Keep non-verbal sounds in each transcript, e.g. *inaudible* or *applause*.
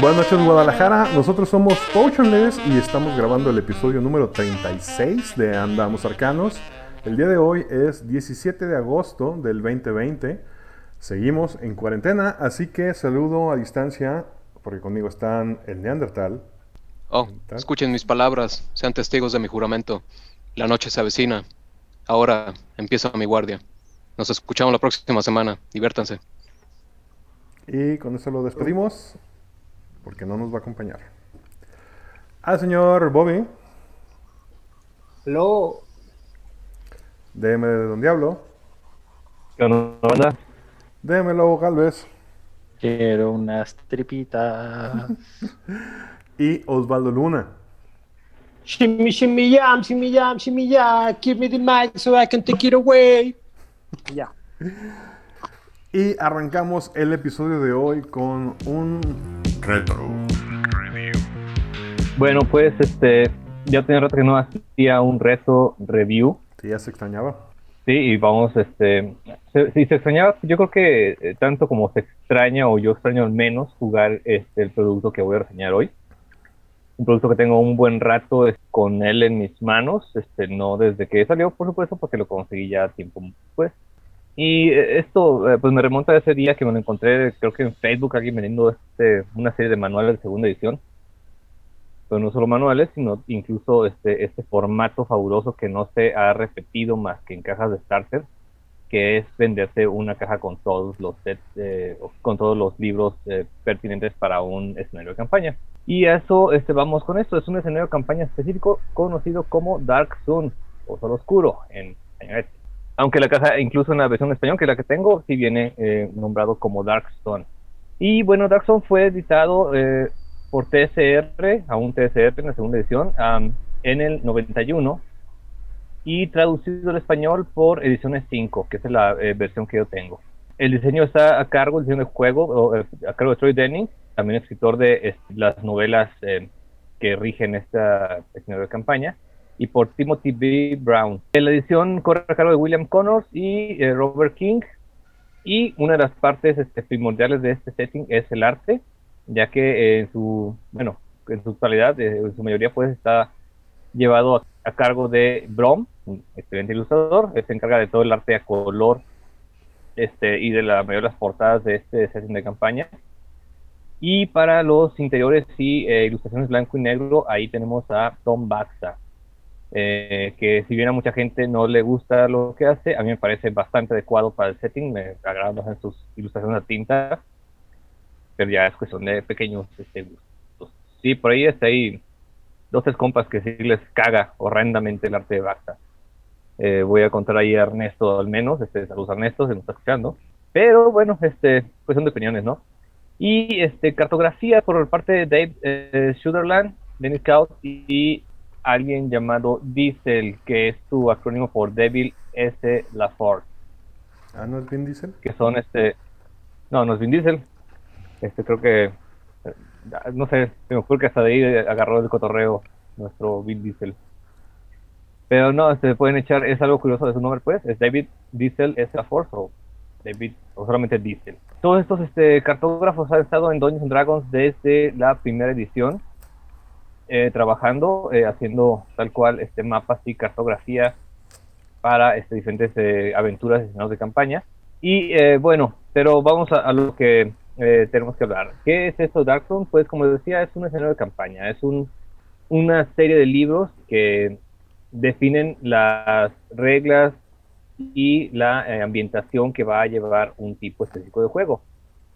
Buenas noches Guadalajara, nosotros somos Potionless y estamos grabando el episodio número 36 de Andamos Arcanos. El día de hoy es 17 de agosto del 2020. Seguimos en cuarentena, así que saludo a distancia, porque conmigo están el Neandertal. Oh, escuchen mis palabras, sean testigos de mi juramento. La noche se avecina. Ahora empieza mi guardia. Nos escuchamos la próxima semana. Diviértanse. Y con eso lo despedimos porque no nos va a acompañar. Al señor Bobby. Hello. DM de Don Diablo. ¿Qué onda? DM Lobo Galvez. Quiero unas tripitas. *laughs* y Osvaldo Luna. Shimmy, shimmy, yam, shimmy, yam, shimmy, yam. Give me the mic so I can take it away. Ya. *laughs* Y arrancamos el episodio de hoy con un retro review. Bueno, pues este, ya tenía rato que no hacía un retro review. Sí, ya se extrañaba. Sí, y vamos, este, si se, extrañaba, yo creo que eh, tanto como se extraña o yo extraño al menos jugar este, el producto que voy a reseñar hoy. Un producto que tengo un buen rato con él en mis manos, este, no desde que salió, por supuesto, porque lo conseguí ya tiempo después. Y eh, esto eh, pues me remonta a ese día que me lo encontré, creo que en Facebook, alguien vendiendo este, una serie de manuales de segunda edición. Pero no solo manuales, sino incluso este, este formato fabuloso que no se ha repetido más que en cajas de starter, que es venderse una caja con todos los sets, eh, con todos los libros pertinentes para un escenario de campaña. Y a eso este, vamos con esto, es un escenario de campaña específico conocido como Dark Sun, o Sol Oscuro en español aunque la caja, incluso en la versión español, que es la que tengo, sí viene eh, nombrado como Darkstone. Y bueno, Darkstone fue editado eh, por TSR, a un TSR en la segunda edición, en el 91, y traducido al español por Ediciones 5, que es la eh, versión que yo tengo. El diseño está a cargo, el diseño de juego, a cargo de Troy Denning, también escritor de las novelas que rigen esta de campaña y por Timothy B. Brown. La edición corre a cargo de William Connors y eh, Robert King. Y una de las partes este, primordiales de este setting es el arte, ya que en su, bueno, en su totalidad, eh, en su mayoría, pues está llevado a, cargo de Brom, un excelente ilustrador. Se encarga de todo el arte a color este, y de la mayoría de las portadas de este setting de campaña. Y para los interiores y eh, ilustraciones blanco y negro, ahí tenemos a Tom Baxa. Eh, que si bien a mucha gente no le gusta lo que hace, a mí me parece bastante adecuado para el setting, me agradan en sus ilustraciones a tinta, pero ya es cuestión de pequeños este, gustos. Sí, por ahí está ahí dos tres compas que sí les caga horrendamente el arte de Basta. Eh, voy a contar ahí a Ernesto al menos, este, saludos Ernesto, se nos está escuchando, pero bueno, este, cuestión de opiniones, ¿no? Y este, cartografía por parte de Dave eh, Sutherland, Dennis Scout y alguien llamado Diesel, que es su acrónimo por Devil S. La Force. Ah, ¿no es Vin Diesel? Que son este. No, no es Vin Diesel. Este creo que. Eh, no sé, se me ocurre que hasta de ahí agarró el cotorreo nuestro Vin Diesel. Pero no, se este, pueden echar, es algo curioso de su nombre, pues. Es David Diesel S. La Force o David, o solamente Diesel. Todos estos este, cartógrafos han estado en Dungeons Dragons desde la primera edición eh, trabajando, eh, haciendo tal cual este, mapas y cartografía para este, diferentes eh, aventuras y escenarios de campaña. Y bueno, pero vamos a, lo que tenemos que hablar. ¿Qué es esto Darkstone? Pues como decía, es un escenario de campaña, es un, una serie de libros que definen las reglas y la ambientación que va a llevar un tipo específico de juego.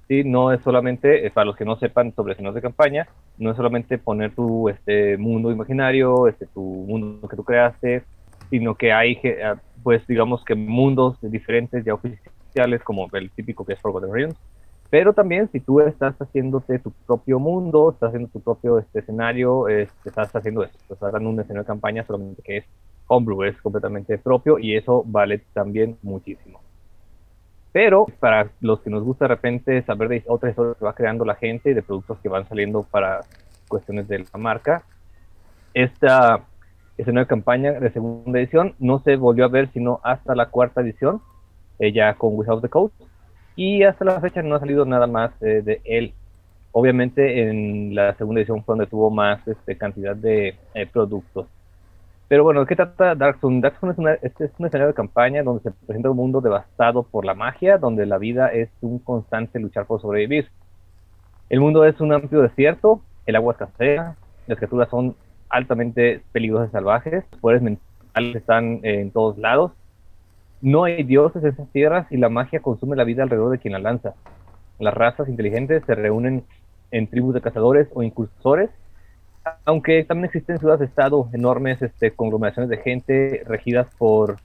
¿Sí? No es solamente, eh, para los que no sepan sobre escenarios de campaña, no es solamente poner tu este, mundo imaginario, este, tu mundo que tú creaste, sino que hay, eh, pues digamos que mundos diferentes ya oficiales, como el típico que es Forgotten Realms, Pero también si tú estás haciéndote tu propio mundo, estás haciendo tu propio este, escenario, este, estás haciendo eso, estás dando un escenario de campaña solamente que es homebrew, es completamente propio y eso vale también muchísimo. Pero para los que nos gusta de repente saber de otras historias que va creando la gente, de productos que van saliendo para cuestiones de la marca, esta escenario de campaña de segunda edición no se volvió a ver sino hasta la cuarta edición, eh, ya con Without the Code, y hasta la fecha no ha salido nada más eh, de él. Obviamente en la segunda edición fue donde tuvo más este, cantidad de eh, productos. Pero bueno, ¿de qué trata? Darkstone es, una, este es un escenario de campaña donde se presenta un mundo devastado por la magia, donde la vida es un constante luchar por sobrevivir. El mundo es un amplio desierto, el agua escasea, las criaturas son altamente peligrosas y salvajes, los poderes mentales están en todos lados, no hay dioses en esas tierras y la magia consume la vida alrededor de quien la lanza. Las razas inteligentes se reúnen en tribus de cazadores o incursores aunque también existen ciudades-estado, enormes este, conglomeraciones de gente regidas por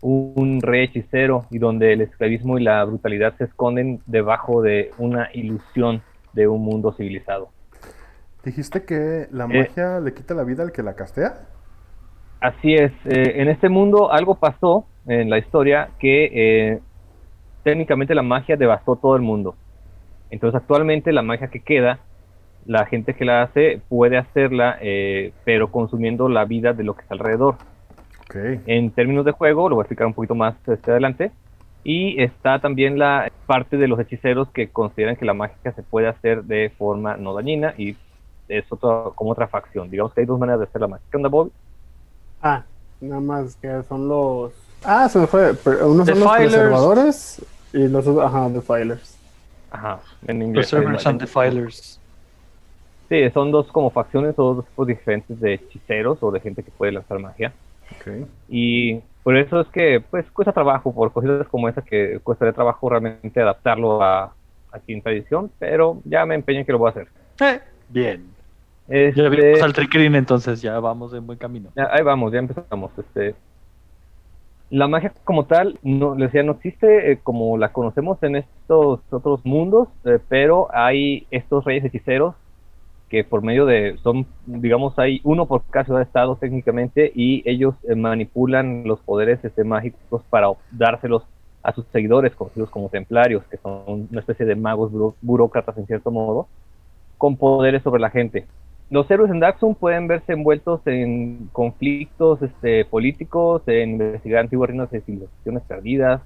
un rey hechicero y donde el esclavismo y la brutalidad se esconden debajo de una ilusión de un mundo civilizado. ¿Dijiste que la eh, magia le quita la vida al que la castea? Así es. Eh, en este mundo algo pasó en la historia que eh, técnicamente la magia devastó todo el mundo. Entonces actualmente la magia que queda la gente que la hace puede hacerla, eh, pero consumiendo la vida de lo que está alrededor. En términos de juego, lo voy a explicar un poquito más este adelante. Y está también la parte de los hechiceros que consideran que la mágica se puede hacer de forma no dañina y es como otra facción. Digamos que hay dos maneras de hacer la magia. ¿Qué onda, Bob? Ah, nada más que son los. Ah, se me fue. Unos son los preservadores y los otros, ajá, defilers. Ajá, en inglés. Preservers and defilers. Sí, son dos como facciones o dos tipos diferentes de hechiceros o de gente que puede lanzar magia. Y por eso es que pues cuesta trabajo, por cosas como esa que cuesta trabajo realmente adaptarlo a, a quinta edición, pero ya me empeño en que lo voy a hacer. Eh, bien. Este, ya vimos al Trickerin entonces ya vamos en buen camino. ahí vamos, ya empezamos. Este, la magia como tal, no, les decía, no existe eh, como la conocemos en estos otros mundos, eh, pero hay estos reyes hechiceros que por medio de, son, digamos, hay uno por cada ciudad de estado técnicamente y ellos eh, manipulan los poderes este, mágicos para dárselos a sus seguidores, conocidos como templarios, que son una especie de magos burócratas en cierto modo, con poderes sobre la gente. Los héroes en Daxon pueden verse envueltos en conflictos este, políticos, en investigar antiguas reinas de civilizaciones perdidas,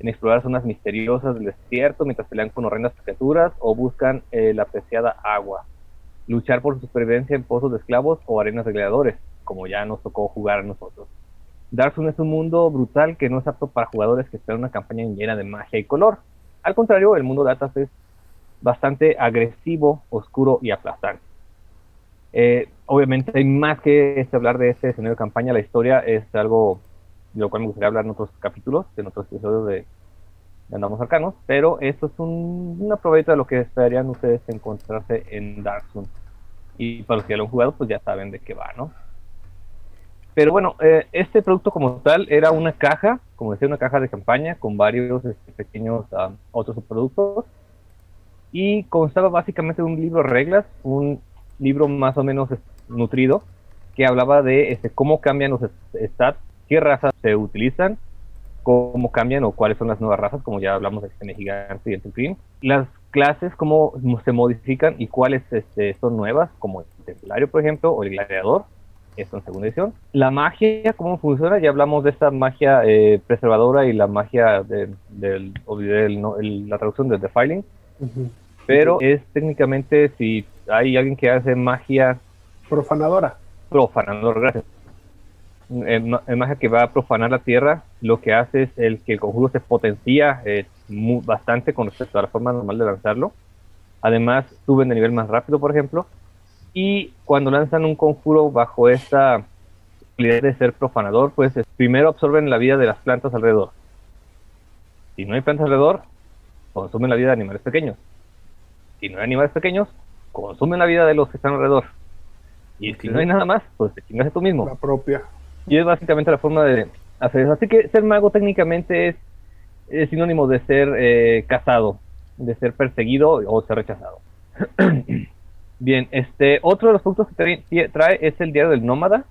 en explorar zonas misteriosas del desierto mientras pelean con horrendas criaturas o buscan eh, la apreciada agua luchar por su supervivencia en pozos de esclavos o arenas de gladiadores, como ya nos tocó jugar a nosotros. Darkson es un mundo brutal que no es apto para jugadores que esperan una campaña llena de magia y color. Al contrario, el mundo de Atas es bastante agresivo, oscuro y aplastante. Eh, obviamente hay más que este, hablar de este escenario de campaña. La historia es algo de lo cual me gustaría hablar en otros capítulos, en otros episodios de, andamos arcanos, pero esto es un, una probadita de lo que esperarían ustedes encontrarse en Dark. Y para los que ya lo han jugado, pues ya saben de qué va, ¿no? Pero bueno, eh, este producto como tal era una caja, como decía, una caja de campaña con varios este, pequeños ah, otros productos. Y constaba básicamente de un libro de reglas, un libro más o menos nutrido, que hablaba de este, cómo cambian los stats, qué razas se utilizan, cómo cambian o cuáles son las nuevas razas, como ya hablamos de Gene Gigante y el Tucrin. Las clases, cómo se modifican y cuáles este, son nuevas, como el Templario, por ejemplo, o el Gladiador. Esto en segunda edición. La magia, cómo funciona, ya hablamos de esta magia eh, preservadora y la magia del, del, la traducción de Defiling. Pero es técnicamente si hay alguien que hace magia profanadora. Profanador, gracias en, magia que va a profanar la tierra, lo que hace es el que el conjuro se potencia eh, bastante con respecto a la forma normal de lanzarlo. Además, suben de nivel más rápido, por ejemplo. Y cuando lanzan un conjuro bajo esta idea de ser profanador, pues primero absorben la vida de las plantas alrededor. Si no hay plantas alrededor, consumen la vida de animales pequeños. Si no hay animales pequeños, consumen la vida de los que están alrededor. Y si no hay nada más, pues te chingas tú mismo. La propia. Y es básicamente la forma de hacer eso. Así que ser mago técnicamente es, sinónimo de ser eh, casado. de ser perseguido o ser rechazado. *clears throat* Bien, este, otro de los puntos que trae es el diario del nómada,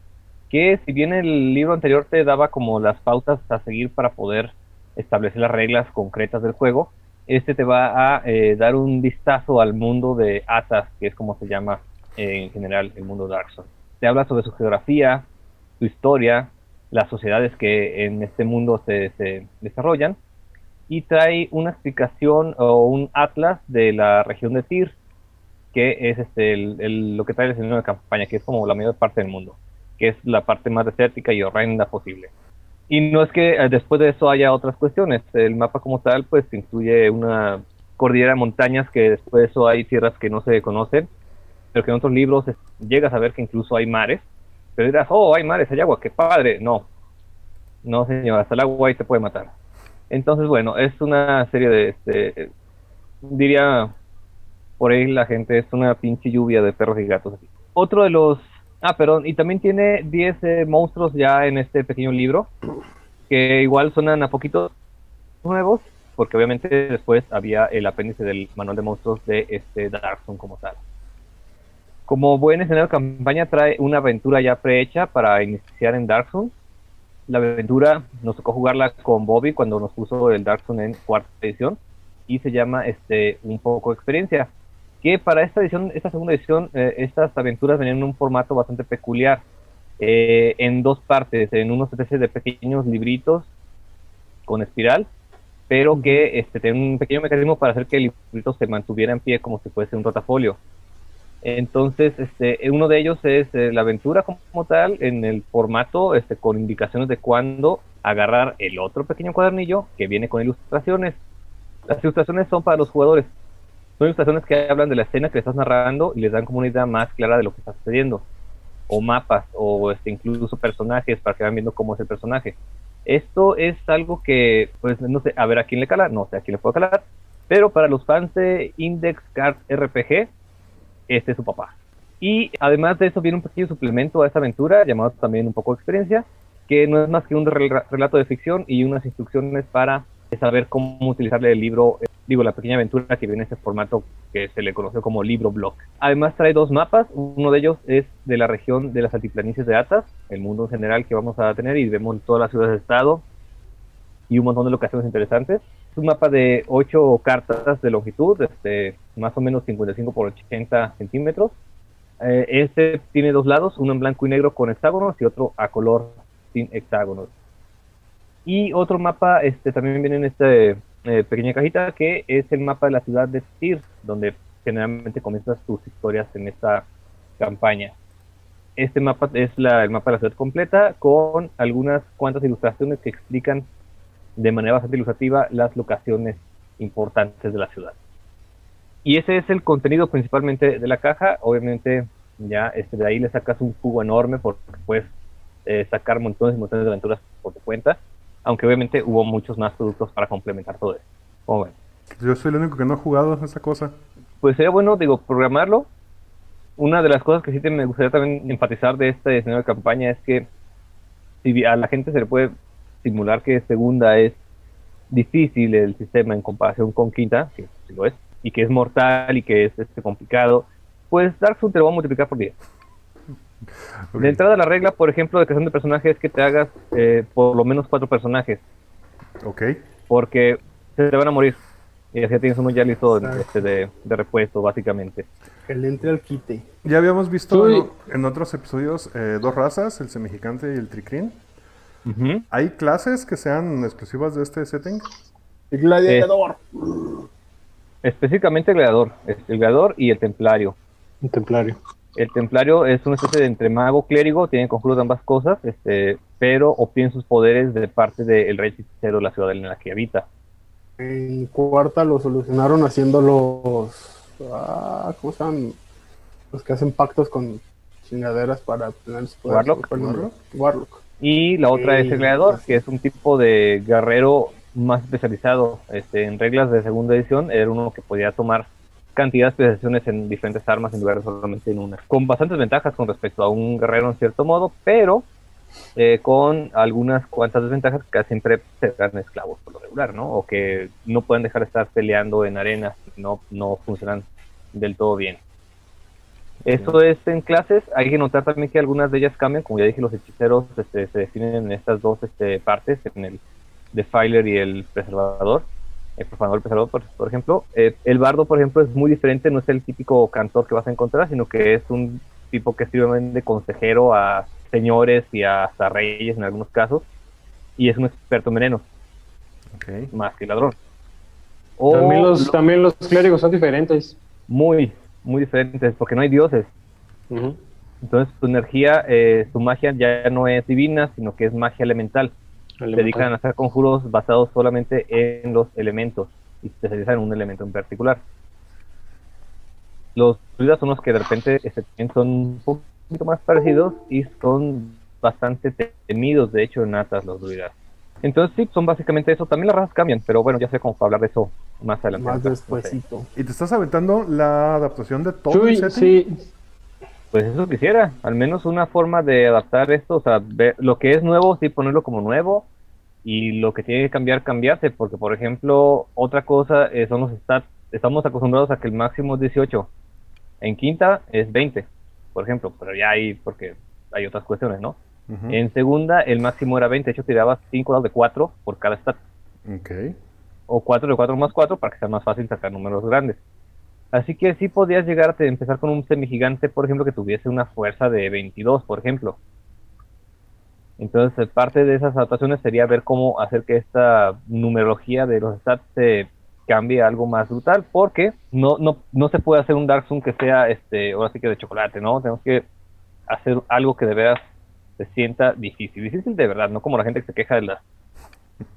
que si bien el libro anterior te daba como las pautas a seguir para poder establecer las reglas concretas del juego, este te va a eh, dar un vistazo al mundo de Atas, que es como se llama en general el mundo de Dark Souls. Te habla sobre su geografía, su historia, las sociedades que en este mundo se, desarrollan, y trae una explicación o un atlas de la región de Tyr, que es este, lo que trae el escenario de campaña, que es como la mayor parte del mundo, que es la parte más desértica y horrenda posible. Y no es que eh, después de eso haya otras cuestiones, el mapa como tal pues incluye una cordillera de montañas que después de eso hay tierras que no se conocen, pero que en otros libros llegas a ver que incluso hay mares, pero dirás, oh, hay mares, hay agua, qué padre, no, no señor, hasta el agua ahí te puede matar. Entonces, bueno, es una serie de, este, diría por ahí la gente es una pinche lluvia de perros y gatos. Otro de los... Ah, perdón, y también tiene 10 eh, monstruos ya en este pequeño libro, que igual suenan a poquito nuevos, porque obviamente después había el apéndice del manual de monstruos de este Dark como tal. Como buen escenario de campaña trae una aventura ya prehecha para iniciar en Dark La aventura nos tocó jugarla con Bobby cuando nos puso el Dark en cuarta edición y se llama este un poco experiencia que para esta edición, esta segunda edición, eh, estas aventuras venían en un formato bastante peculiar, eh, en dos partes, en unos especie de pequeños libritos con espiral, pero que este, tienen un pequeño mecanismo para hacer que el librito se mantuviera en pie como si fuese un rotafolio. Entonces, este, uno de ellos es eh, la aventura como tal, en el formato este, con indicaciones de cuándo agarrar el otro pequeño cuadernillo que viene con ilustraciones. Las ilustraciones son para los jugadores, son ilustraciones que hablan de la escena que estás narrando y les dan como una idea más clara de lo que está sucediendo. O mapas, o este, incluso personajes para que vayan viendo cómo es el personaje. Esto es algo que, pues, no sé, a ver a quién le cala, no sé a quién le puedo calar, pero para los fans de Index Card RPG, este es su papá. Y además de eso viene un pequeño suplemento a esta aventura, llamado también un poco experiencia, que no es más que un relato de ficción y unas instrucciones para saber cómo utilizarle el libro digo, la pequeña aventura que viene en ese formato que se le conoce como libro blog. Además trae dos mapas, uno de ellos es de la región de las altiplanicies de Atas, el mundo en general que vamos a tener y vemos todas las ciudades de estado y un montón de locaciones interesantes. Un mapa de 8 cartas de longitud, este, más o menos 55 por 80 centímetros. Eh, este tiene dos lados, uno en blanco y negro con hexágonos y otro a color sin hexágonos. Y otro mapa este, también viene en este eh, pequeña cajita que es el mapa de la ciudad de Tyr, donde generalmente comienzas tus historias en esta campaña. Este mapa es el mapa de la ciudad completa con algunas cuantas ilustraciones que explican de manera bastante ilustrativa las locaciones importantes de la ciudad. Y ese es el contenido principalmente de la caja. Obviamente ya este, de ahí le sacas un jugo enorme porque puedes eh, sacar montones y montones de aventuras por tu cuenta aunque obviamente hubo muchos más productos para complementar todo eso. Yo soy el único que no ha jugado esa cosa. Pues sería bueno, digo, programarlo. Una de las cosas que sí te me gustaría también enfatizar de esta diseño de campaña es que si a la gente se le puede simular que segunda es difícil el sistema en comparación con quinta, que sí lo es, y que es mortal y que es este, complicado, pues Dark Souls te lo va a multiplicar por 10. De entrada la regla, por ejemplo, de creación de personajes es que te hagas eh, por lo menos cuatro personajes. Ok. Porque se te van a morir. Y así tienes uno ya listo este, de, repuesto, básicamente. Que le entre al quite. Ya habíamos visto en, otros episodios eh, dos razas, el semigigante y el tricrin. ¿Hay clases que sean exclusivas de este setting? El gladiador. específicamente el gladiador. El gladiador y el templario. El templario. El templario es una especie de entre mago clérigo, tiene conjuros de ambas cosas, este, pero obtiene sus poderes de parte del rey hechicero de la ciudad en la que habita. En cuarta lo solucionaron haciendo los. Ah, ¿Cómo se llaman? Los que hacen pactos con chingaderas para tener su poder. Warlock. Warlock. Y la otra es el gladiador, que es un tipo de guerrero más especializado. Este, en reglas de segunda edición, era uno que podía tomar cantidad de especializaciones en diferentes armas en lugar de solamente en una. Con bastantes ventajas con respecto a un guerrero en cierto modo, pero eh, con algunas cuantas desventajas que siempre serán esclavos por lo regular, ¿no? O que no pueden dejar de estar peleando en arenas, no, no funcionan del todo bien. Eso es en clases, hay que notar también que algunas de ellas cambian, como ya dije, los hechiceros este, se definen en estas dos este, partes, en el defiler y el preservador, el profanador preservador, por, por ejemplo. Eh, el bardo, por ejemplo, es muy diferente, no es el típico cantor que vas a encontrar, sino que es un tipo que sirve de consejero a señores y hasta reyes en algunos casos, y es un experto en veneno, más que ladrón. O También los, lo- también los clérigos son diferentes. muy, muy diferentes, porque no hay dioses. Entonces su energía, eh, su magia ya no es divina, sino que es magia elemental. Se dedican a hacer conjuros basados solamente en los elementos y se especializan en un elemento en particular. Los druidas son los que de repente este, son un poquito más parecidos y son bastante temidos, de hecho, en Atas los druidas. Entonces sí, son básicamente eso. También las razas cambian, pero bueno, ya sé cómo hablar de eso más adelante. Más No sé. despuesito. ¿Y te estás aventando la adaptación de todo Chuy, el sí, Pues eso quisiera, al menos una forma de adaptar esto, o sea, ver lo que es nuevo, sí ponerlo como nuevo, y lo que tiene que cambiar, cambiarse, porque por ejemplo, otra cosa eh, son los stats, estamos acostumbrados a que el máximo es 18, en quinta es 20, por ejemplo, pero ya hay, porque hay otras cuestiones, ¿no? En segunda el máximo era 20, de hecho tirabas 5 dados de 4 por cada stat, Ok. O 4 de 4 más 4 para que sea más fácil sacar números grandes. Así que sí podías llegar a empezar con un semigigante, por ejemplo, que tuviese una fuerza de 22, por ejemplo. Entonces, parte de esas adaptaciones sería ver cómo hacer que esta numerología de los stats se cambie a algo más brutal, porque no, no, no se puede hacer un Dark Zoom que sea, este, ahora sí que de chocolate, ¿no? Tenemos que hacer algo que de veras se sienta difícil. Difícil de verdad, no como la gente que se queja de las...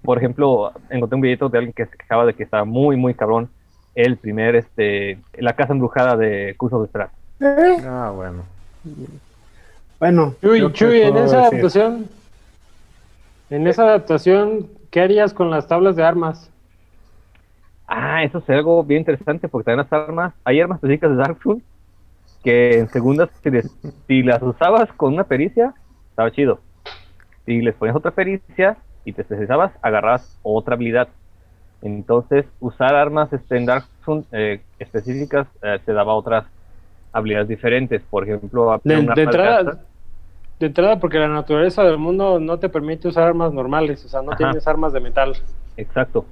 Por ejemplo, encontré un billete de alguien que se quejaba de que estaba muy, muy cabrón el primer, este, la casa embrujada de Curso de Strat. Ah, bueno. Bueno, Chuy, Chuy, en esa decir. adaptación, en esa adaptación, ¿qué harías con las tablas de armas? Ah, eso es algo bien interesante porque también las armas, hay armas específicas de Dark Souls que en segundas, si, les- si las usabas con una pericia, estaba chido. Si les ponías otra pericia y te especializabas, agarrabas otra habilidad. Entonces, usar armas este, en Dark Souls eh, específicas eh, te daba otras habilidades diferentes. Por ejemplo, De, de entrada, de entrada, porque la naturaleza del mundo no te permite usar armas normales, o sea, no Ajá. tienes armas de metal. Exacto.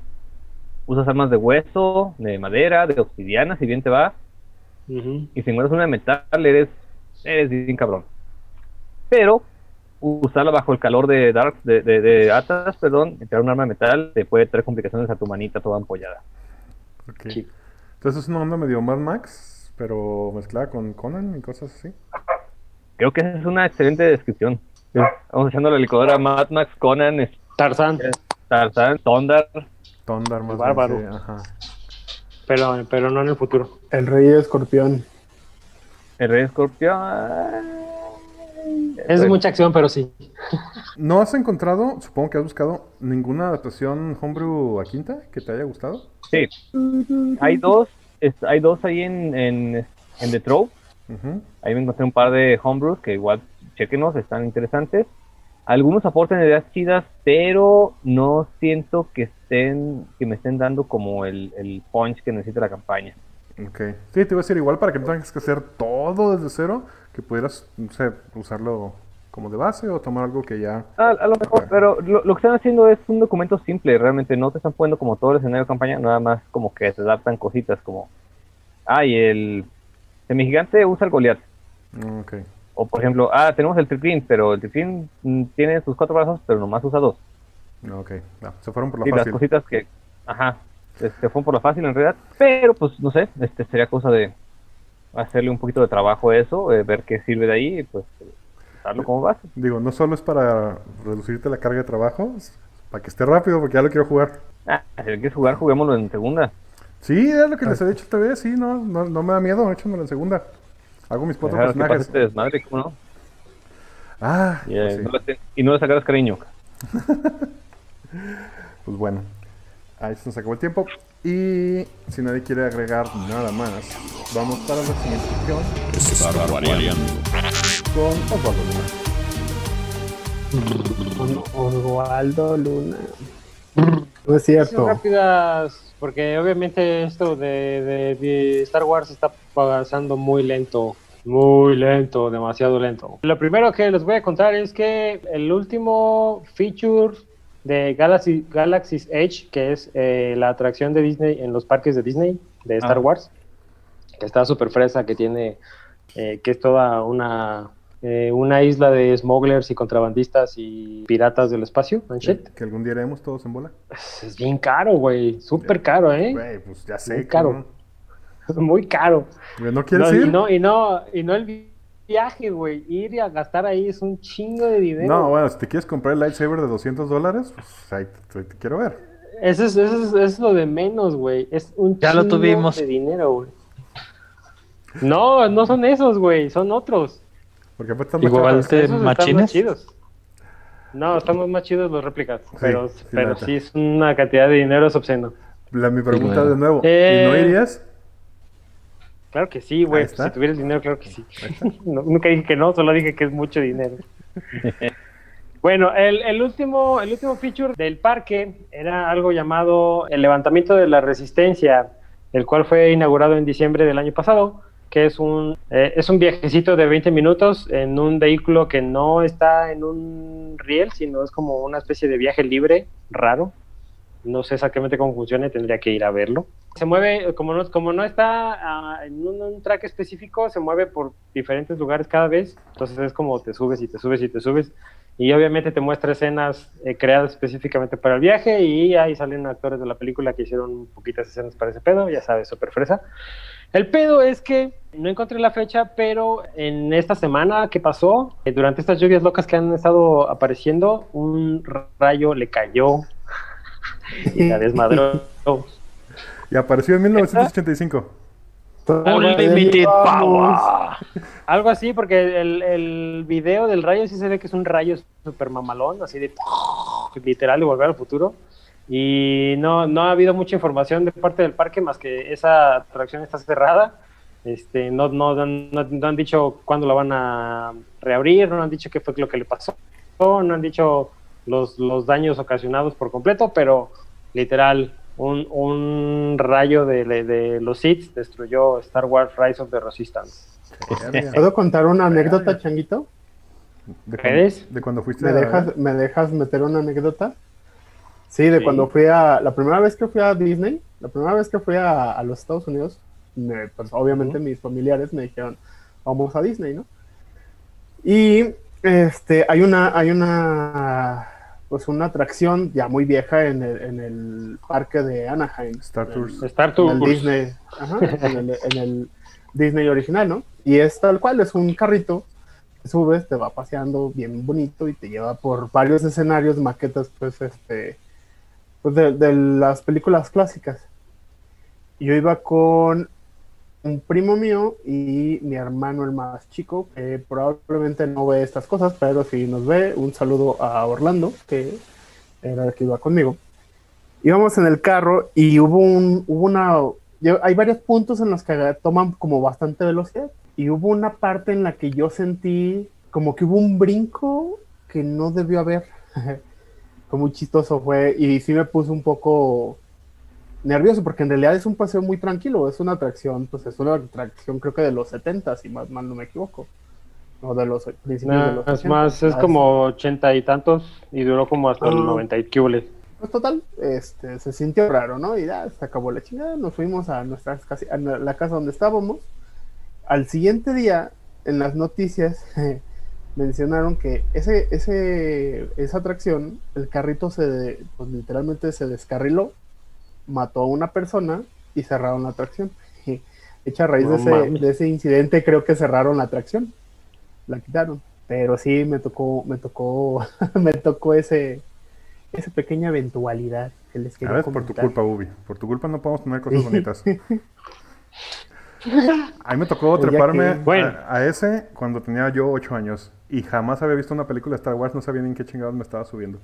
Usas armas de hueso, de madera, de obsidiana, si bien te va. Y si encuentras una de metal, eres, eres bien cabrón. Pero usarla bajo el calor de Dark, de, de, de Atas, perdón, entrar un arma de metal te puede traer complicaciones a tu manita toda ampollada. Ok. Sí. Entonces es una onda medio Mad Max, pero mezclada con Conan y cosas así. Creo que esa es una excelente descripción. Vamos echando la licuadora Mad Max, Conan, Tarzán, Tarzan, Tondar. Tondar más Bárbaro. bien, sí, ajá. pero, pero no en el futuro. El rey escorpión. El Rey Escorpión. Es Bueno, mucha acción, pero sí. ¿No has encontrado, supongo que has buscado, ninguna adaptación homebrew a quinta que te haya gustado? Sí. Hay dos, es- hay dos ahí en, en, en The Trove. Ahí me encontré un par de homebrews que igual, chequenos, están interesantes. Algunos aportan ideas chidas, pero no siento que estén, que me estén dando como el, el punch que necesita la campaña. Ok. Sí, te iba a decir igual para que no tengas que hacer todo desde cero, que pudieras, no sé, usarlo como de base o tomar algo que ya... A, a lo mejor, pero lo, lo que están haciendo es un documento simple, realmente no te están poniendo como todo el escenario de campaña, nada más como que te adaptan cositas como, ay, el semigigante usa el Goliath. Mm, Ok. O por ejemplo, ah, tenemos el Triclin, pero el Triclin tiene sus cuatro brazos, pero nomás usa dos. Ok. No, se fueron por la Sí, las fácil. cositas que, ajá, se se fueron por la fácil en realidad, pero pues no sé, este sería cosa de hacerle un poquito de trabajo a eso, eh, ver qué sirve de ahí y pues usarlo como base. Digo, no solo es para reducirte la carga de trabajo, es para que esté rápido, porque ya lo quiero jugar. Ah, si quieres jugar, juguémoslo en segunda. Sí, es lo que les he dicho esta vez, sí, no, no, no me da miedo, échamelo en segunda. Hago mis cuatro Dejar que personajes. este desmadre, ¿cómo no? Ah, Y, eh, pues, sí. no le, y no le sacaras cariño. *laughs* Pues bueno, ahí se nos acabó el tiempo. Y si nadie quiere agregar nada más, vamos para la siguiente sección Estar variando. con Osvaldo Luna. Con Oswaldo Luna. No es Son cierto. rápidas, porque obviamente esto de, de- de Star Wars está pasando muy lento. Muy lento, demasiado lento. Lo primero que les voy a contar es que el último feature de Galaxy, Galaxy's Edge, que es eh, la atracción de Disney en los parques de Disney, de Star Ah. Wars, que está súper fresa, que tiene, eh, que es toda una, eh, una isla de smugglers y contrabandistas y piratas del espacio, and shit. Que algún día iremos todos en bola. Es bien caro, güey. Súper caro, ¿eh? Güey, pues ya sé. Muy caro. *laughs* Muy caro. ¿No quieres No, ir? y, no, y, no, y no el viaje, güey. Ir y a gastar ahí es un chingo de dinero. No, bueno, si te quieres comprar el lightsaber de 200 dólares, pues ahí te, te quiero ver. Eso es, eso es, eso es lo de menos, güey. Es un Ya lo chingo tuvimos. de dinero, güey. No, no son esos, güey. Son otros. Porque aparte están más Igual te- Esos están más chidos. No, estamos más chidos los réplicas. pero sí, pero neta. sí es una cantidad de dinero es obsceno. La, mi pregunta Bueno. de nuevo. Eh, ¿Y no irías? Claro que sí, güey. Está. Si tuviera el dinero, claro que sí. *laughs* No, nunca dije que no, solo dije que es mucho dinero. *laughs* bueno, el, el último, el último feature del parque era algo llamado el levantamiento de la resistencia, el cual fue inaugurado en diciembre del año pasado, que es un, eh, es un viajecito de 20 minutos en un vehículo que no está en un riel, sino es como una especie de viaje libre, raro. No sé exactamente cómo funciona, tendría que ir a verlo. Se mueve, como no, como no está ah, en un, track específico, se mueve por diferentes lugares cada vez. Entonces es como te subes y te subes y te subes. Y obviamente te muestra escenas eh, creadas específicamente para el viaje. Y ahí salen actores de la película que hicieron poquitas escenas para ese pedo, ya sabes, súper fresa. El pedo es que no encontré la fecha, pero en esta semana que pasó, eh, durante estas lluvias locas que han estado apareciendo, un rayo le cayó y la desmadró. Y apareció en 1985. Unlimited. Power. Algo así, porque el, el video del rayo sí se ve que es un rayo super mamalón, así de literal de volver al futuro. Y no, no ha habido mucha información de parte del parque más que esa atracción está cerrada. Este, no, no, no, no han dicho cuándo la van a reabrir, no han dicho qué fue lo que le pasó, no han dicho los, los daños ocasionados por completo, pero literal, un, un rayo de, de- de los Sith destruyó Star Wars Rise of the Resistance. ¿Puedo contar una anécdota, Changuito? ¿De cuando, de cuando fuiste ¿Me a- dejas, ¿Me dejas meter una anécdota? Sí, de Sí. cuando fui a... La primera vez que fui a Disney, la primera vez que fui a, a los Estados Unidos, me- pues obviamente mis familiares me dijeron, vamos a Disney, ¿no? Y este, hay una, hay una, pues una atracción ya muy vieja en el, en el parque de Anaheim. Star Tours. Star En Tours. el Disney, ajá, en el, en el Disney original, ¿no? Y es tal cual, es un carrito, subes, te va paseando bien bonito y te lleva por varios escenarios, maquetas, pues, este, pues de, de las películas clásicas. Yo iba con un primo mío y mi hermano el más chico, que probablemente no ve estas cosas, pero si nos ve, un saludo a Orlando, que era el que iba conmigo. Íbamos en el carro y hubo un, hubo una, hay varios puntos en los que toman como bastante velocidad. Y hubo una parte en la que yo sentí como que hubo un brinco que no debió haber. *laughs* fue muy chistoso, fue, y sí me puso un poco nervioso porque en realidad es un paseo muy tranquilo, es una atracción, pues es una atracción creo que de los 70, si más mal no me equivoco. O de los principios de No, los es 80. más, es Ah, como ochenta y tantos y duró como hasta el Ah. 90 y cubles. Pues total, este, se sintió raro, ¿no? Y ya se acabó la chingada, nos fuimos a nuestra casi- a la casa donde estábamos. Al siguiente día, en las noticias, *laughs* mencionaron que ese, ese, esa atracción, el carrito se, pues literalmente se descarriló, mató a una persona y cerraron la atracción. *laughs* De hecho, a raíz No de, ese, de ese incidente, creo que cerraron la atracción, la quitaron. Pero sí, me tocó, me tocó, *laughs* me tocó ese, esa pequeña eventualidad que les A quería ver, por tu culpa, Ubi. Por tu culpa no podemos tener cosas bonitas. *laughs* A mí me tocó Ya treparme que- Bueno. a, a ese cuando tenía yo 8 años. Y jamás había visto una película de Star Wars, no sabía ni en qué chingados me estaba subiendo.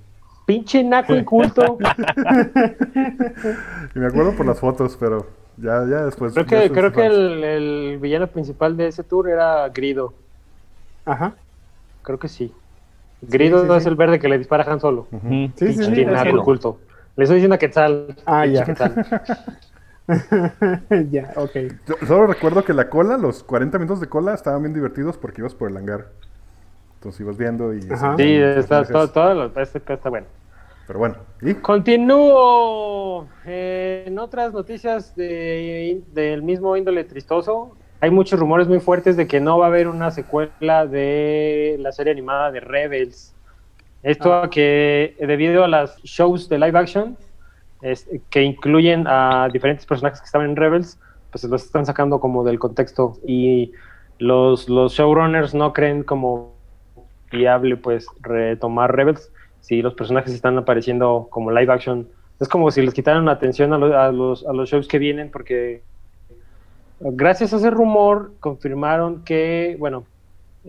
Pinche naco inculto. *laughs* Y me acuerdo por las fotos, pero ya, ya después. creo que, creo que el, el villano principal de ese tour era Grido. Ajá. Creo que sí. Grido Sí, sí, es sí. el verde que le dispara a Han Solo. Ujú. Sí, sí, sí, es algo cierto. oculto. Le estoy diciendo a Quetzal. Ah, ya. Quetzal. *laughs* ya, ok. Yo solo recuerdo que la cola, los 40 minutos de cola estaban bien divertidos porque ibas por el hangar. Entonces ibas viendo y... Ajá. Sí, está, todo, todo lo- este está bueno. Pero bueno, ¿y? Continúo. Eh, en otras noticias de- del mismo índole tristoso, hay muchos rumores muy fuertes de que no va a haber una secuela de la serie animada de Rebels. Esto a que debido a las shows de live action es- que incluyen a diferentes personajes que estaban en Rebels, pues los están sacando como del contexto y los, los showrunners no creen como viable pues retomar Rebels si los personajes están apareciendo como live action. Es como si les quitaran la atención a, lo- a los, a los shows que vienen porque gracias a ese rumor confirmaron que, bueno,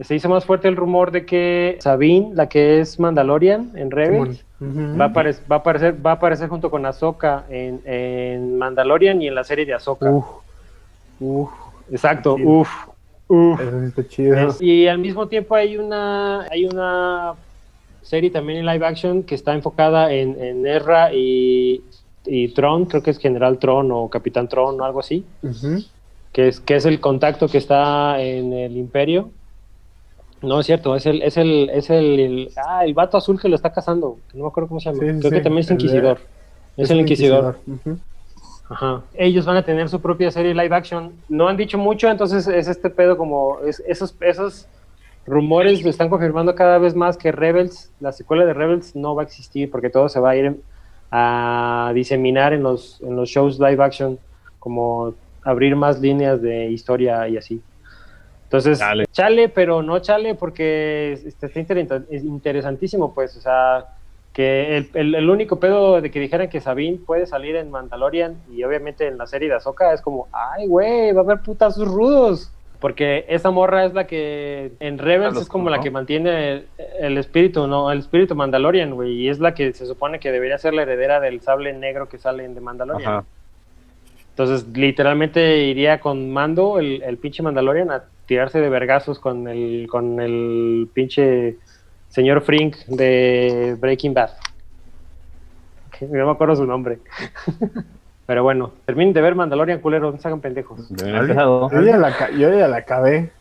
se hizo más fuerte el rumor de que Sabine, la que es Mandalorian en Rebels, va, a aparecer, va, a aparecer, va a aparecer junto con Ahsoka en, en Mandalorian y en la serie de Ahsoka. Uf, uf, Exacto, uff, uff. eso está chido. Es- y al mismo tiempo hay una hay una serie también en live action que está enfocada en, en Ezra y, y Tron, creo que es General Tron o Capitán Tron o algo así, que es, que es el contacto que está en el Imperio. No es cierto, es el, es el, es el, el- ah, el vato azul que lo está cazando, no me acuerdo cómo se llama. Sí, sí, creo que también es de- Inquisidor. Es, el Inquisidor. Ajá. Ellos van a tener su propia serie live action. No han dicho mucho, entonces es este pedo como es- esos, esos rumores lo están confirmando cada vez más que Rebels, la secuela de Rebels no va a existir porque todo se va a ir a diseminar en los, en los shows live action, como abrir más líneas de historia y así. Entonces, Chale. chale, pero no chale porque este, está es interesantísimo, pues, o sea, que el, el- el único pedo de que dijeran que Sabine puede salir en Mandalorian y obviamente en la serie de Ahsoka es como, ay, güey, va a haber putazos rudos. Porque esa morra es la que en Rebels es como la que mantiene el, el espíritu, ¿no? El espíritu Mandalorian, güey. Y es la que se supone que debería ser la heredera del sable negro que sale en The Mandalorian. Ajá. Entonces, literalmente iría con Mando, el, el pinche Mandalorian, a tirarse de vergazos con el, con el pinche señor Frink de Breaking Bad. No me acuerdo su nombre. *laughs* Pero bueno, terminen de ver Mandalorian, culeros, no se hagan pendejos. Yo ya la, yo ya la acabé.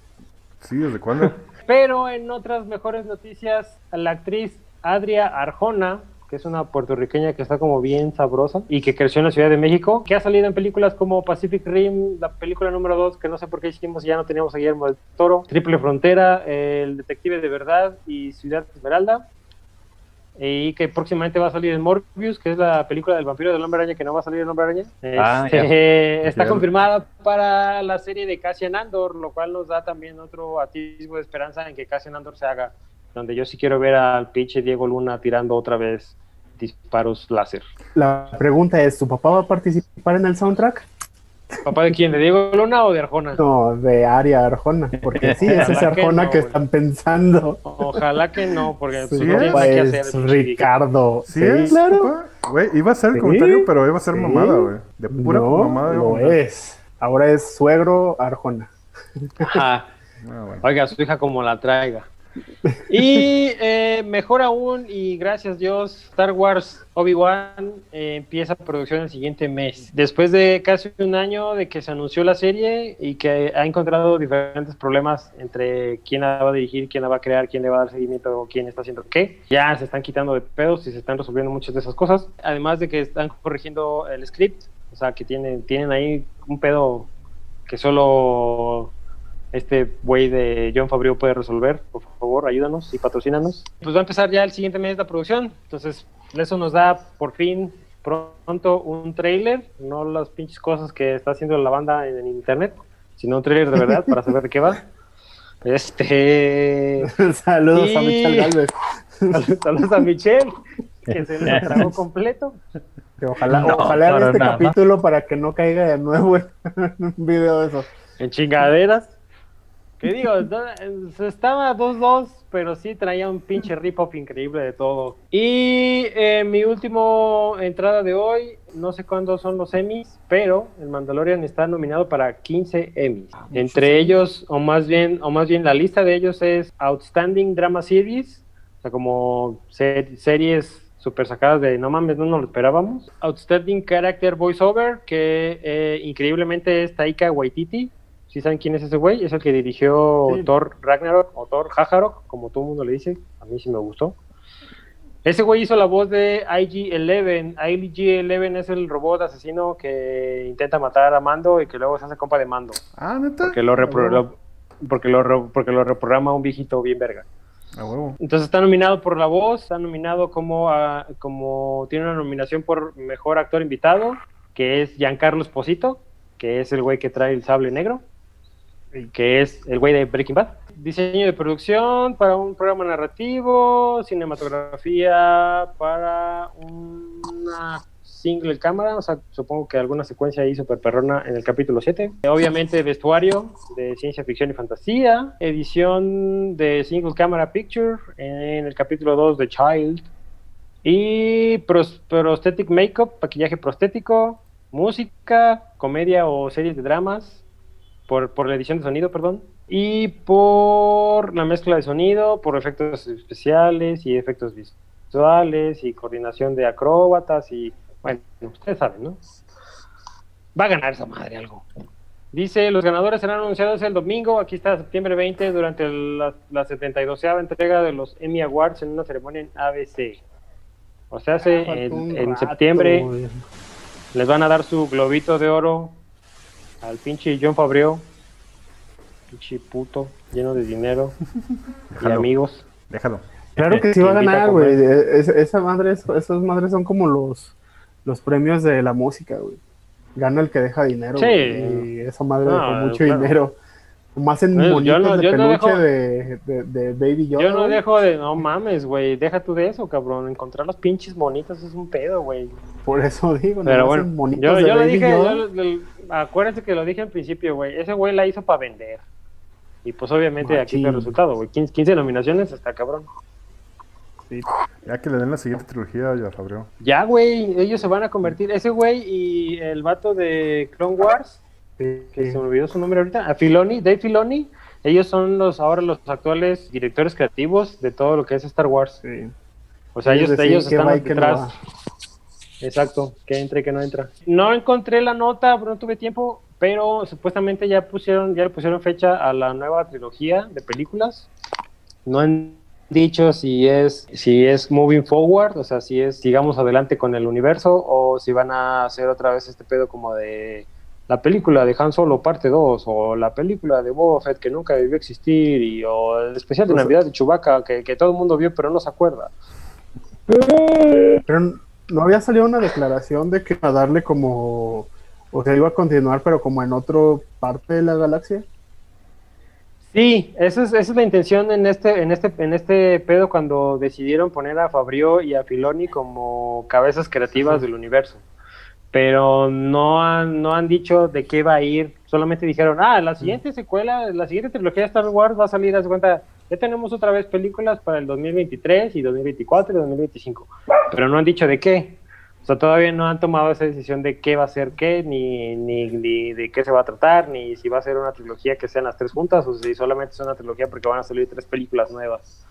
Sí, ¿desde cuándo? *laughs* Pero en otras mejores noticias, la actriz Adria Arjona, que es una puertorriqueña que está como bien sabrosa y que creció en la Ciudad de México, que ha salido en películas como Pacific Rim, la película número 2, que no sé por qué hicimos y ya no teníamos a Guillermo del Toro, Triple Frontera, El Detective de Verdad y Ciudad Esmeralda. Y que próximamente va a salir en Morbius, que es la película del vampiro del hombre araña que no va a salir el hombre araña. Ah, Este, *laughs* está Ya. confirmada para la serie de Cassian Andor, lo cual nos da también otro atisbo de esperanza en que Cassian Andor se haga. Donde yo sí quiero ver al pinche Diego Luna tirando otra vez disparos láser. La pregunta es, ¿tu papá va a participar en el soundtrack? ¿Papá de quién? ¿De Diego Luna o de Arjona? No, de Aria Arjona, porque sí, *laughs* es que Arjona no, que están pensando. Ojalá que no, porque Su pues, no tiene que es hacer. Ricardo. ¿Sí, es? papá? Güey, iba a ser el Sí. comentario, pero iba a ser Sí. mamada, güey. De pura no, mamada. comentar. es. Ahora es suegro Arjona. Ajá. Ah, bueno. Oiga, su hija como la traiga. Y eh, mejor aún, y gracias Dios, Star Wars Obi-Wan eh, empieza producción el siguiente mes. Después de casi un año de que se anunció la serie y que ha encontrado diferentes problemas entre quién la va a dirigir, quién la va a crear, quién le va a dar seguimiento, quién está haciendo qué, ya se están quitando de pedos y se están resolviendo muchas de esas cosas. Además de que están corrigiendo el script, o sea, que tienen, tienen ahí un pedo que solo este güey de John Favreau puede resolver, por favor, ayúdanos y patrocínanos. Pues va a empezar ya el siguiente mes la producción, entonces eso nos da por fin pronto un trailer, no las pinches cosas que está haciendo la banda en, en internet, sino un trailer de verdad para saber de qué va. *laughs* Este Saludos a Michelle Galvez. saludos, *laughs* saludos a Michelle, que se lo tragó completo. Que ojalá, No, este nada. capítulo para que no caiga de nuevo *laughs* en un video de eso. En chingaderas. Que digo, *laughs* se estaba 2-2, pero sí traía un pinche rip-off increíble de todo. Y eh, mi último entrada de hoy, no sé cuándo son los Emmys, pero el Mandalorian está nominado para 15 Emmys. Entre ellos, o más bien, o más bien la lista de ellos es Outstanding Drama Series, O sea, como ser- series super sacadas de no mames, no nos lo esperábamos. Outstanding Character Voiceover, que eh, increíblemente es Taika Waititi. ¿Sí saben quién es ese güey? Es el que dirigió Sí. Thor Ragnarok o Thor Hajarok, como todo el mundo le dice. A mí sí me gustó. Ese güey hizo la voz de IG-11. IG-11 es el robot asesino que intenta matar a Mando y que luego se hace compa de Mando. Ah, neta. Porque lo, repro- lo- porque lo, porque lo reprograma un viejito bien verga. A huevo. Entonces está nominado por la voz, está nominado como, ah, como tiene una nominación por mejor actor invitado, que es Giancarlo Esposito, que es el güey que trae el sable negro, que es el güey de Breaking Bad. Diseño de producción para un programa narrativo, cinematografía para una single cámara, o sea, supongo que alguna secuencia ahí super perrona en el capítulo 7. Obviamente vestuario de ciencia ficción y fantasía, edición de single camera picture en el capítulo 2 de Child y pros- prosthetic makeup, maquillaje prostético, música, comedia o series de dramas por, por la edición de sonido, perdón, y por la mezcla de sonido, por efectos especiales y efectos visuales y coordinación de acróbatas y bueno, ustedes saben, ¿no? Va a ganar esa madre algo. Dice, los ganadores serán anunciados el domingo, aquí está septiembre 20, durante la, la 72 entrega de los Emmy Awards en una ceremonia en ABC. O sea, Falta un en, septiembre les van a dar su globito de oro al pinche John Fabreo. Pinche puto, lleno de dinero *laughs* y Déjalo. amigos. Déjalo. Claro que sí va a ganar, güey. Es- esa madre, es- esas madres son como los, los premios de la música, güey. Gana el que deja dinero. Sí. Y esa madre No, dejó mucho claro. dinero. Más en No, yo monitos no- de yo no peluche dejo- de, de, de Baby Yoda. Yo no güey. dejo de, no mames, güey, deja tú de eso, cabrón. Encontrar los pinches monitos es un pedo, güey. Por eso *laughs* digo, Pero nomás bueno, en monitos yo, de yo lo Baby dije, Yoda. yo acuérdense que lo dije al principio, güey. Ese güey la hizo para vender. Y pues obviamente aquí está el resultado, güey. 15, 15 nominaciones, está cabrón. Ya que le den la siguiente trilogía, ya Fabrió. Ya, güey, ellos se van a convertir. Ese güey y el vato de Clone Wars, Sí, que sí. se me olvidó su nombre ahorita, a Filoni, Dave Filoni, ellos son los ahora los actuales directores creativos de todo lo que es Star Wars. Sí. O sea, ellos, Ellos están no detrás. Exacto, que entre y que no entra. No encontré la nota, no tuve tiempo, pero supuestamente ya pusieron, ya le pusieron fecha a la nueva trilogía de películas. No han dicho si es, si es moving forward, o sea, si es sigamos adelante con el universo, o si van a hacer otra vez este pedo como de la película de Han Solo parte 2, o la película de Boba Fett que nunca debió existir, y, o el especial de Pues- Navidad de Chewbacca que, que todo el mundo vio pero no se acuerda. Pero no había salido una declaración de que a darle como. O sea, iba a continuar, pero como en otra parte de la galaxia. Sí, esa es, esa es la intención en este, en este, en este pedo cuando decidieron poner a Fabrio y a Filoni como cabezas creativas del universo. Pero no han, no han dicho de qué va a ir, solamente dijeron, ah, la siguiente secuela, la siguiente trilogía de Star Wars va a salir, haz cuenta, ya tenemos otra vez películas para el 2023 y 2024 y 2025, pero no han dicho de qué. O sea, todavía no han tomado esa decisión de qué va a ser qué, ni, ni, ni de qué se va a tratar, ni si va a ser una trilogía que sean las tres juntas o si solamente es una trilogía porque van a salir tres películas nuevas.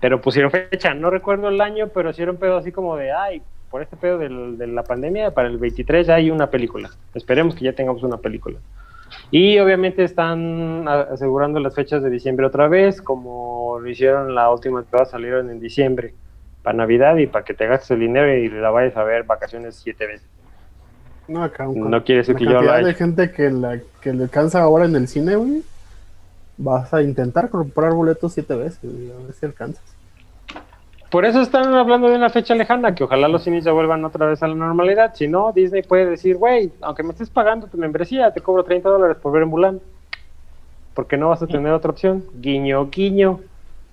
Pero pusieron fecha, no recuerdo el año, pero hicieron pedo así como de, ay, por este pedo del- de la pandemia, para el 23 ya hay una película. Esperemos que ya tengamos una película. Y obviamente están asegurando las fechas de diciembre otra vez, como lo hicieron la última que salieron en diciembre, para Navidad y para que te gastes el dinero y la vayas a ver vacaciones siete veces. No, acá un- No quiere decir la que yo lo haya de gente que, la, que le alcanza ahora en el cine, güey. Vas a intentar comprar boletos siete veces, güey, a ver si alcanzas. Por eso están hablando de una fecha lejana, que ojalá los cines ya vuelvan otra vez a la normalidad. Si no, Disney puede decir, güey, aunque me estés pagando tu membresía, te cobro 30 dólares por ver en Mulan. Porque no vas a tener otra opción. Guiño, guiño.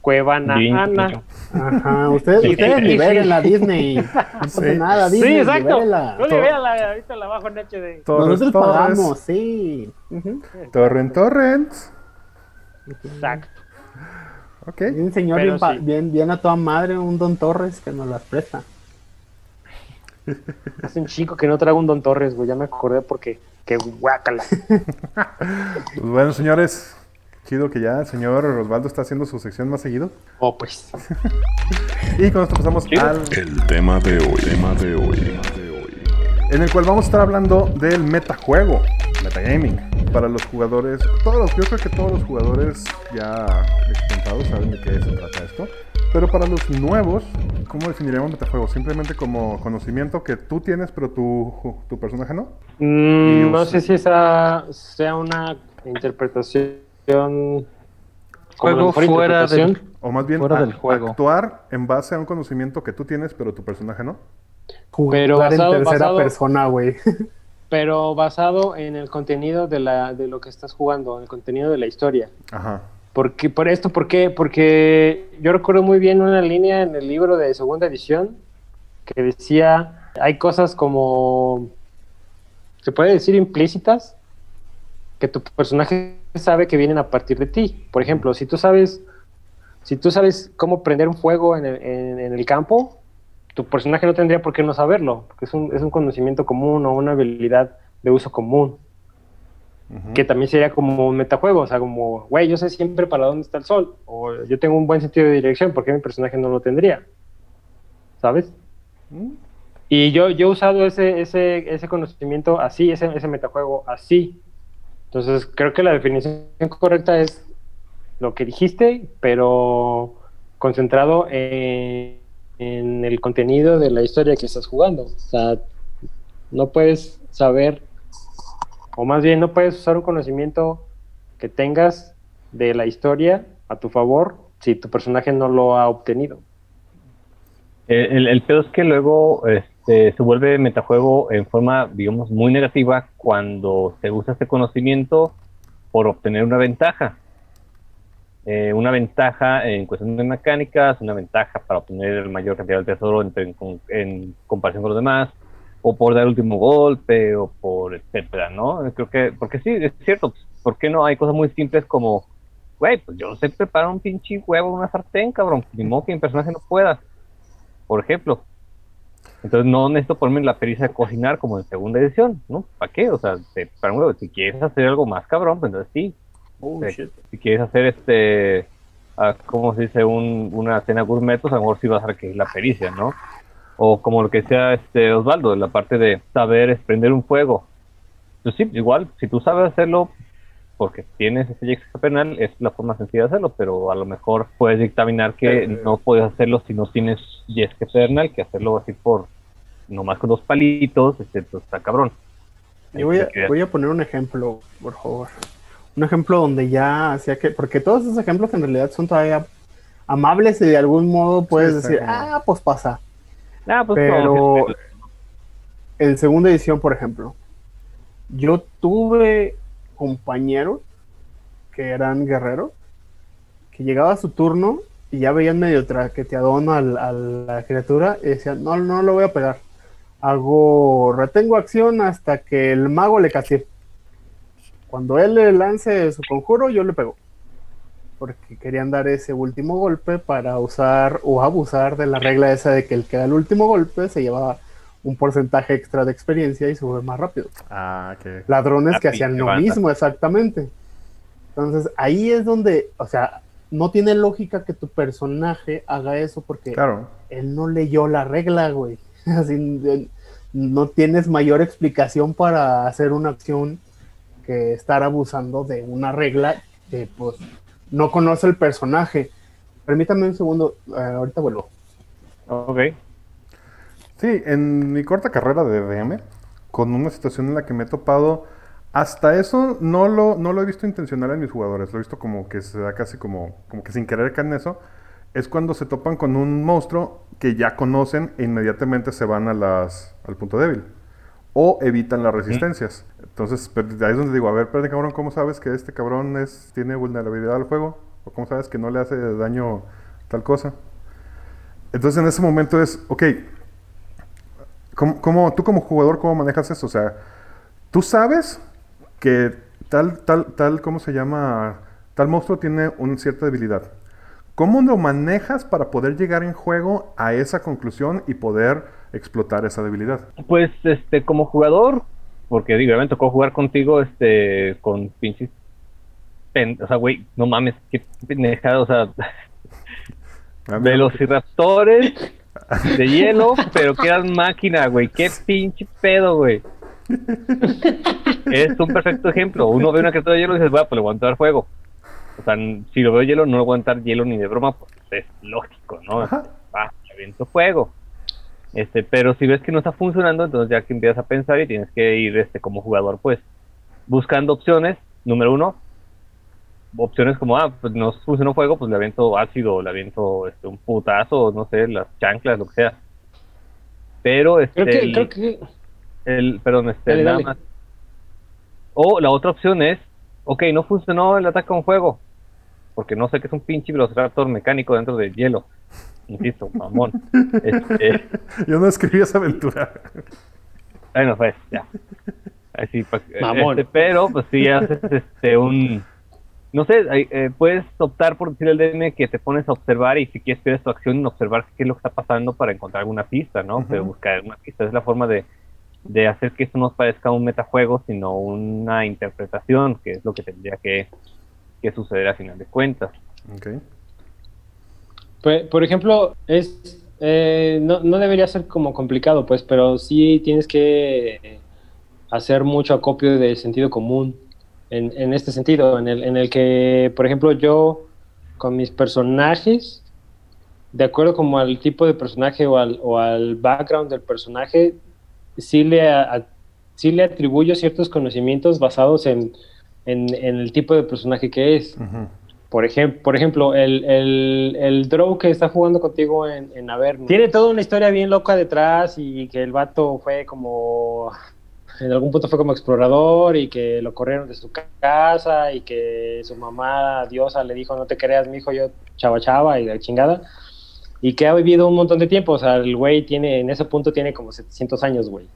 Cuevana, Guiño, Ana. guiño. Ajá, ustedes, ustedes liberen la Disney. No pasa Sí. nada, Sí, Disney, exacto. libérela. No le vean la, ahorita la bajo en HD. Torres, Nosotros Torres, pagamos, sí. Ujú. Torrent, Torrent. Exacto. Ok. Un señor bien, pa- sí. bien, bien a toda madre, un Don Torres que nos las presta. *laughs* Hace un chico que no trago un Don Torres, güey. Ya me acordé porque. Que guácala. *laughs* Pues bueno, señores, Chido que ya el señor Osvaldo está haciendo su sección más seguido. Oh, pues. *laughs* Y con esto pasamos al El tema de hoy, tema de hoy, en el cual vamos a estar hablando del metajuego, metagaming. Para los jugadores, todos los, yo creo que todos los jugadores ya experimentados saben de qué se trata esto. Pero para los nuevos, ¿cómo definiríamos metajuego? Simplemente como conocimiento que tú tienes, pero tu, tu personaje no. Mm, no sé si esa sea una interpretación. Juego fuera del- O más bien Fuera a- del juego. actuar en base a un conocimiento que tú tienes, pero tu personaje no. Pero Jugar basado- en tercera basado- persona, güey. *laughs* Pero basado en el contenido de, la, de lo que estás jugando, en el contenido de la historia. Ajá. ¿Por, qué- por esto? ¿Por qué? Porque yo recuerdo muy bien una línea en el libro de segunda edición que decía, hay cosas como, se puede decir implícitas, que tu personaje sabe que vienen a partir de ti. Por ejemplo, si tú sabes, si tú sabes cómo prender un fuego en el, en- en el campo, tu personaje no tendría por qué no saberlo, porque es un, es un conocimiento común o una habilidad de uso común que también sería como un metajuego, o sea, como, güey, yo sé siempre para dónde está el sol, o yo tengo un buen sentido de dirección, ¿por qué mi personaje no lo tendría? ¿Sabes? Mm. Y yo, yo he usado ese, ese, ese conocimiento así, ese, ese metajuego así. Entonces, creo que la definición correcta es lo que dijiste, pero concentrado en, en el contenido de la historia que estás jugando. O sea, no puedes saber, o más bien no puedes usar un conocimiento que tengas de la historia a tu favor si tu personaje no lo ha obtenido. El, el- el pedo es que luego este, se vuelve metajuego en forma, digamos, muy negativa cuando se usa este conocimiento por obtener una ventaja. Eh, una ventaja en cuestión de mecánicas, una ventaja para obtener mayor cantidad de tesoro en, en- en comparación con los demás, o por dar el último golpe, o por etcétera, ¿no? Creo que, porque sí, es cierto, pues, ¿por qué no? Hay cosas muy simples como, güey, pues yo sé preparar un pinche huevo en una sartén, cabrón, ni modo que mi personaje no pueda por ejemplo. Entonces no necesito ponerme la pericia de cocinar como en segunda edición, ¿no? ¿Para qué? O sea, te- para un huevo, si quieres hacer algo más cabrón, pues entonces sí. Si- Si quieres hacer este, ah, ¿cómo se dice? Un, una cena gourmet, pues a lo mejor sí vas a requerir la pericia, ¿no? O como lo que sea este Osvaldo, la parte de saber es prender un fuego. Pues sí, igual, si tú sabes hacerlo, porque tienes ese extra penal, es la forma sencilla de hacerlo, pero a lo mejor puedes dictaminar que Eh, no puedes hacerlo si no tienes yesque pedernal, que hacerlo así por nomás con dos palitos, este, pues está cabrón. Y voy a, voy a poner un ejemplo, por favor. Un ejemplo donde ya hacía que. Porque todos esos ejemplos en realidad son todavía amables y de algún modo puedes decir, ah, pues pasa. Ah, pues Pero no, en segunda edición, por ejemplo, yo tuve compañeros que eran guerreros, que llegaba su turno y ya veían medio traqueteadón al- a la criatura y decían, no, no lo voy a pegar. Hago, retengo acción hasta que el mago le castee. Cuando él le lance su conjuro, yo le pego. Porque querían dar ese último golpe para usar o abusar de la regla esa de que el que da el último golpe se lleva un porcentaje extra de experiencia y sube más rápido. Ah, que. Ladrones La que hacían lo banda. mismo, exactamente. Entonces ahí es donde, o sea, no tiene lógica que tu personaje haga eso porque Claro. él no leyó la regla, güey. *laughs* Así, no tienes mayor explicación para hacer una acción que estar abusando de una regla que pues no conoce el personaje. Permítame un segundo, eh, ahorita vuelvo. Ok. Sí, en mi corta carrera de DM, con una situación en la que me he topado, hasta eso no lo, no lo he visto intencional en mis jugadores, lo he visto como que se da casi como, como que sin querer caen en eso, es cuando se topan con un monstruo que ya conocen e inmediatamente se van a las, al punto débil. O evitan las resistencias. Entonces, ahí es donde digo, a ver, espérate cabrón, ¿cómo sabes que este cabrón es, tiene vulnerabilidad al fuego? ¿O cómo sabes que no le hace daño tal cosa? Entonces en ese momento es, ok, ¿Cómo, cómo- tú como jugador, cómo manejas eso? O sea, tú sabes que tal, tal, tal, ¿cómo se llama? Tal monstruo tiene una cierta debilidad. ¿Cómo lo manejas para poder llegar en juego a esa conclusión y poder explotar esa debilidad? Pues, este, como jugador, porque digo, ya me tocó jugar contigo, este, con pinches pen- o sea, güey, no mames, qué pendejada, o sea, velociraptores de hielo, *laughs* pero que eran máquina, güey, qué pinche pedo, güey. es un perfecto ejemplo. Uno ve una criatura de hielo y dices, bueno, pues le voy a fuego. O sea, si lo veo hielo, no le voy a hielo ni de broma, pues es lógico, ¿no? Ah, le aviento fuego. Este, pero si ves que no está funcionando, entonces ya que empiezas a pensar y tienes que ir este como jugador, pues, buscando opciones. Número uno, opciones como, ah, pues no funcionó fuego, pues le aviento ácido, le aviento este, un putazo, no sé, las chanclas, lo que sea. Pero este, Creo que, el- creo que el, perdón, este, Dale, nada dale. más. O la otra opción es, ok, no funcionó el ataque con fuego, porque no sé que es un pinche velociraptor mecánico dentro del hielo. Insisto, mamón. Este, *laughs* Yo no escribí esa aventura. bueno, pues, ya. Así, pa- Mamón. este, pero, pues sí haces este, un... No sé, eh, puedes optar por decir al DM que te pones a observar y si quieres pierdes tu acción en observar qué es lo que está pasando para encontrar alguna pista, ¿no? Ujú. Pero buscar una pista es la forma de, de hacer que esto no parezca un metajuego, sino una interpretación, que es lo que tendría que, que suceder a final de cuentas. Ok. Pues, por ejemplo, es eh, no, no debería ser como complicado, pues, pero sí tienes que hacer mucho acopio de sentido común en, en este sentido, en el, en el que, por ejemplo, yo con mis personajes, de acuerdo como al tipo de personaje o al, o al background del personaje, sí le, a- sí le atribuyo ciertos conocimientos basados en, en, el tipo de personaje que es. Ujú. Por, ejem- por ejemplo, el, el, el Drow que está jugando contigo en, en Averno. Tiene toda una historia bien loca detrás y que el vato fue como... En algún punto fue como explorador y que lo corrieron de su ca- casa y que su mamá diosa le dijo no te creas, mi hijo, yo chava chava y la chingada. Y que ha vivido un montón de tiempo. O sea, el güey tiene, en ese punto tiene como 700 años, güey.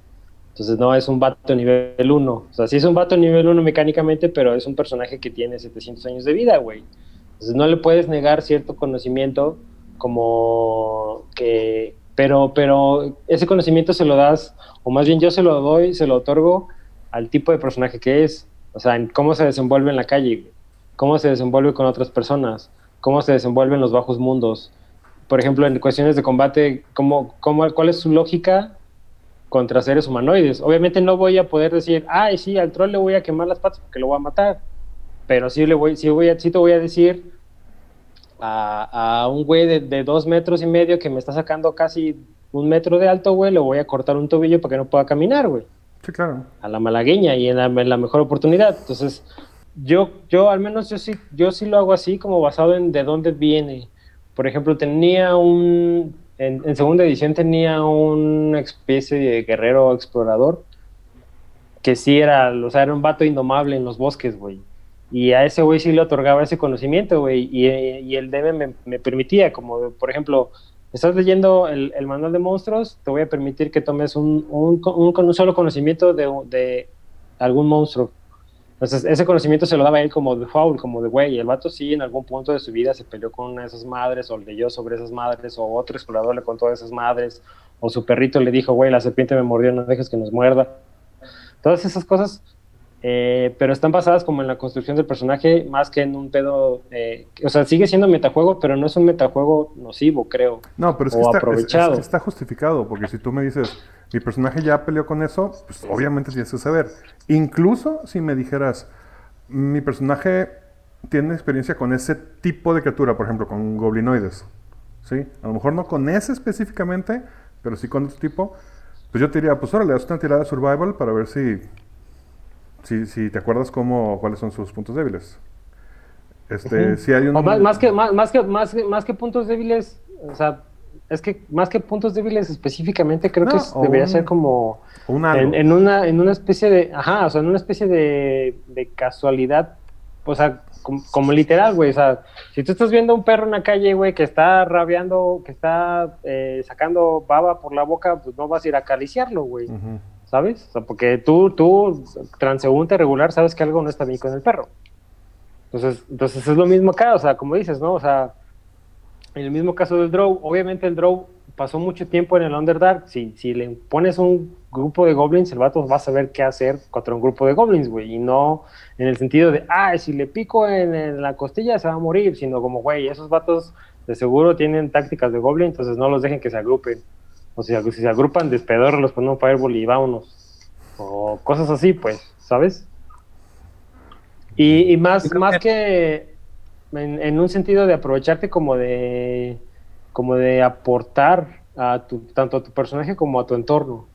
Entonces no es un vato nivel 1. O sea, sí es un vato nivel 1 mecánicamente, pero es un personaje que tiene 700 años de vida, güey. Entonces no le puedes negar cierto conocimiento como que... Pero, pero ese conocimiento se lo das, o más bien yo se lo doy, se lo otorgo al tipo de personaje que es. O sea, en cómo se desenvuelve en la calle, cómo se desenvuelve con otras personas, cómo se desenvuelve en los bajos mundos. Por ejemplo, en cuestiones de combate, cómo, cómo, ¿cuál es su lógica contra seres humanoides. Obviamente no voy a poder decir, ay, sí, al troll le voy a quemar las patas porque lo voy a matar. Pero sí, le voy, sí, voy a, sí te voy a decir a, a un güey de, de dos metros y medio que me está sacando casi un metro de alto, güey, le voy a cortar un tobillo para que no pueda caminar, güey. Sí, claro. A la malagueña y en la, en la mejor oportunidad. Entonces, yo, yo al menos yo sí, yo sí lo hago así, como basado en de dónde viene. Por ejemplo, tenía un, en, en segunda edición tenía una especie de guerrero explorador que sí era, o sea, era un vato indomable en los bosques, güey. Y a ese güey sí le otorgaba ese conocimiento, güey. Y, y el DM me, permitía, como por ejemplo, estás leyendo el, manual de monstruos, te voy a permitir que tomes un, solo conocimiento de, de, algún monstruo. Entonces, ese conocimiento se lo daba él como de foul, como de güey. El vato sí, en algún punto de su vida se peleó con una de esas madres, o leyó sobre esas madres, o otro explorador le contó de esas madres, o su perrito le dijo, güey, la serpiente me mordió, no dejes que nos muerda. Todas esas cosas, eh, pero están basadas como en la construcción del personaje, más que en un pedo. Eh, o sea, sigue siendo metajuego, pero no es un metajuego nocivo, creo. No, pero es que está, aprovechado. Es, es, está justificado, porque si tú me dices, mi personaje ya peleó con eso, pues obviamente tienes que saber. Incluso si me dijeras, mi personaje tiene experiencia con ese tipo de criatura, por ejemplo, con goblinoides. ¿Sí? A lo mejor no con ese específicamente, pero sí con otro tipo. Pues yo te diría, pues ahora le das una tirada de survival para ver si, si, si te acuerdas cómo, cuáles son sus puntos débiles. Este, uh -huh. si hay un... más, más, que, más, más, que, más, más que puntos débiles, o sea, es que más que puntos débiles específicamente, creo no, que es, debería un, ser como un en, en, una, en una especie de, ajá, o sea, en una especie de, de casualidad, o sea, como, como literal, güey, o sea, si tú estás viendo a un perro en la calle, güey, que está rabiando, que está eh, sacando baba por la boca, pues no vas a ir a acariciarlo, güey, uh -huh. ¿Sabes? O sea, porque tú, tú, transeúnte regular, sabes que algo no está bien con el perro. Entonces, entonces es lo mismo acá, o sea, como dices, ¿no? O sea, en el mismo caso del Draw, obviamente el Draw pasó mucho tiempo en el Underdark. Si, si le pones un grupo de goblins, el vato va a saber qué hacer contra un grupo de goblins, güey. Y no en el sentido de, ah, si le pico en, en la costilla se va a morir, sino como, güey, esos vatos de seguro tienen tácticas de goblin, entonces no los dejen que se agrupen. O sea, si se agrupan, despedorlos con un fireball y vámonos. O cosas así, pues, ¿sabes? Y, y más, más que en, en un sentido de aprovecharte como de como de aportar a tu, tanto a tu personaje como a tu entorno.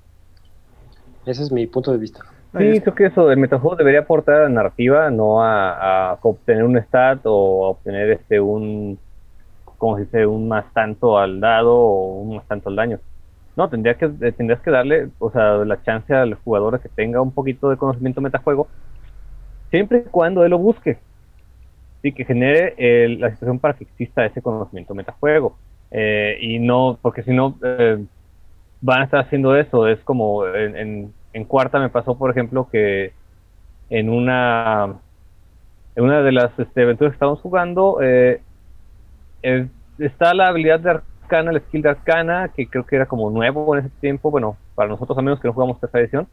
Ese es mi punto de vista. Sí, creo que eso, el metajuego debería aportar a la narrativa, no a, a obtener un stat o a obtener este un, como se dice, un más tanto al dado o un más tanto al daño. No, tendría que, eh, tendrías que darle, o sea, la chance al jugador a que tenga un poquito de conocimiento metajuego, siempre y cuando él lo busque. Sí, que genere el- la situación para que exista ese conocimiento metajuego. Eh, y no, porque si no, eh, van a estar haciendo eso. Es como en, cuarta me pasó, por ejemplo, que en una, en una de las este, aventuras que estábamos jugando, eh, eh, está la habilidad de arcana, el skill de arcana, que creo que era como nuevo en ese tiempo. Bueno, para nosotros, a menos que no jugamos tercera edición,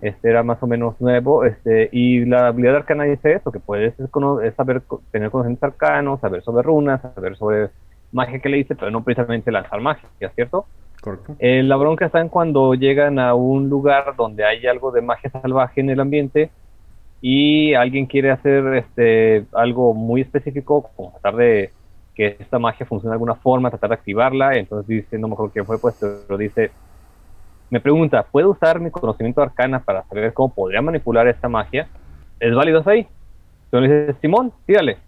este era más o menos nuevo. Este, y la habilidad de arcana dice eso: que puedes es saber tener conocimientos arcanos, saber sobre runas, saber sobre magia que le dice, pero no precisamente lanzar magia, ¿cierto? Correcto. Eh, la bronca está en cuando llegan a un lugar donde hay algo de magia salvaje en el ambiente y alguien quiere hacer este algo muy específico, como tratar de que esta magia funcione de alguna forma, tratar de activarla, entonces dice, no me acuerdo quién fue puesto, pero dice, me pregunta, ¿puedo usar mi conocimiento arcana para saber cómo podría manipular esta magia? ¿Es válido eso ahí? Entonces le dice, Simón, tírale.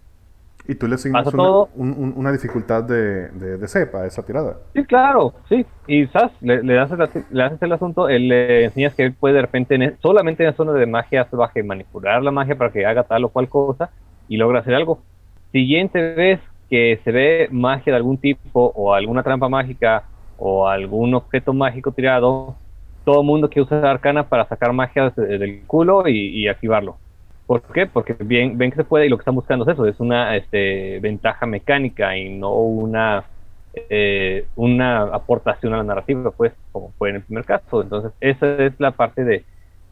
Y tú le asignas una, un- una dificultad de, de, de cepa a esa tirada. Sí, claro, sí. Y ¿sabes? Le, le, das el, le haces el asunto, él le enseñas que él puede de repente, en e- solamente en la zona de magia salvaje, manipular la magia para que haga tal o cual cosa y logra hacer algo. Siguiente vez que se ve magia de algún tipo o alguna trampa mágica o algún objeto mágico tirado, todo mundo que usa arcana para sacar magia de- del culo y, y activarlo. ¿Por qué? Porque bien, ven que se puede y lo que están buscando es eso, es una este, ventaja mecánica y no una eh, una aportación a la narrativa, pues, como fue en el primer caso. Entonces, esa es la parte de,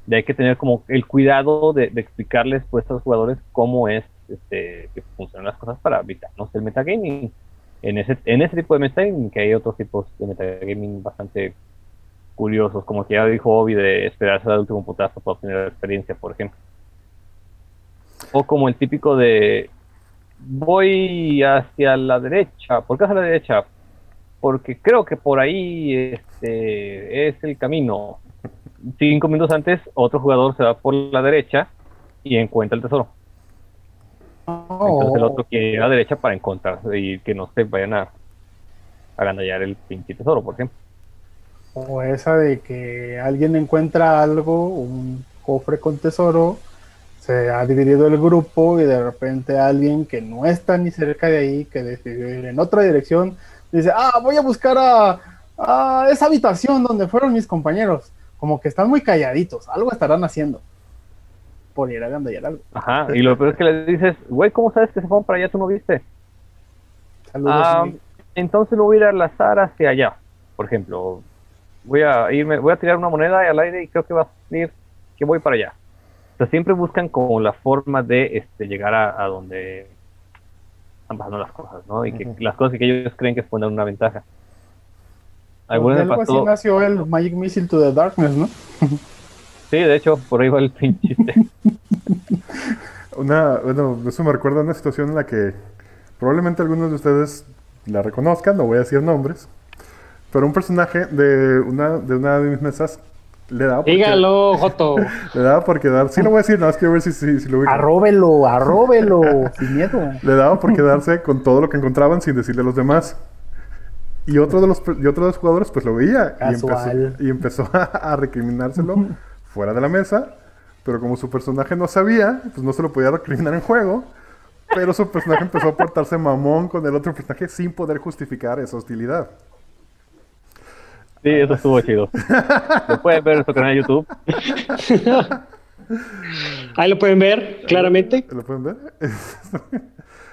de hay que tener como el cuidado de, de explicarles pues a los jugadores cómo es este, que funcionan las cosas para evitarnos el metagaming. En ese, en ese tipo de metagaming, que hay otros tipos de metagaming bastante curiosos, como que ya dijo Obi, de esperarse al último putazo para obtener la experiencia, por ejemplo. O como el típico de voy hacia la derecha. ¿Por qué hacia la derecha? Porque creo que por ahí este, es el camino. Cinco minutos antes, otro jugador se va por la derecha y encuentra el tesoro. Entonces el otro quiere ir a la derecha para encontrar y que no se vayan a, a agandallar el pinche tesoro, por ejemplo. O esa de que alguien encuentra algo, un cofre con tesoro, se ha dividido el grupo y de repente alguien que no está ni cerca de ahí, que decidió ir en otra dirección, dice, ah, voy a buscar a, a esa habitación donde fueron mis compañeros. Como que están muy calladitos, algo estarán haciendo. Por ir a gandallar algo. Ajá, y lo peor es que le dices, güey, ¿cómo sabes que se fueron para allá? ¿Tú no viste? Saludos. Ah, entonces me voy a ir a hacia allá. Por ejemplo, voy a irme, voy a tirar una moneda al aire y creo que va a salir que voy para allá. O sea, siempre buscan como la forma de este, llegar a, a donde están pasando las cosas, ¿no? Y que las cosas que ellos creen que pueden dar una ventaja. Alguna Pues algo así pasó, nació el Magic Missile to the Darkness, ¿no? *laughs* sí, de hecho, por ahí va el pinche. *laughs* Una, bueno, eso me recuerda a una situación en la que probablemente algunos de ustedes la reconozcan, no voy a decir nombres, pero un personaje de una de, una de mis mesas le daba por, Dígalo, Joto. *laughs* le daba por quedar, sí lo voy a decir, nada más quiero ver si, si, si lo ubican. Arróbelo, arróbelo, *laughs* sin miedo. Le daba por quedarse con todo lo que encontraban sin decirle a los demás. Y otro de los, y otro de los jugadores pues lo veía y empezó, Casual. y empezó a, a recriminárselo fuera de la mesa. Pero como su personaje no sabía, pues no se lo podía recriminar en juego. Pero su personaje empezó a portarse mamón con el otro personaje sin poder justificar esa hostilidad. Sí, eso estuvo chido. Lo pueden ver en su canal de YouTube. *laughs* Ahí lo pueden ver claramente. ¿Lo pueden ver? *laughs*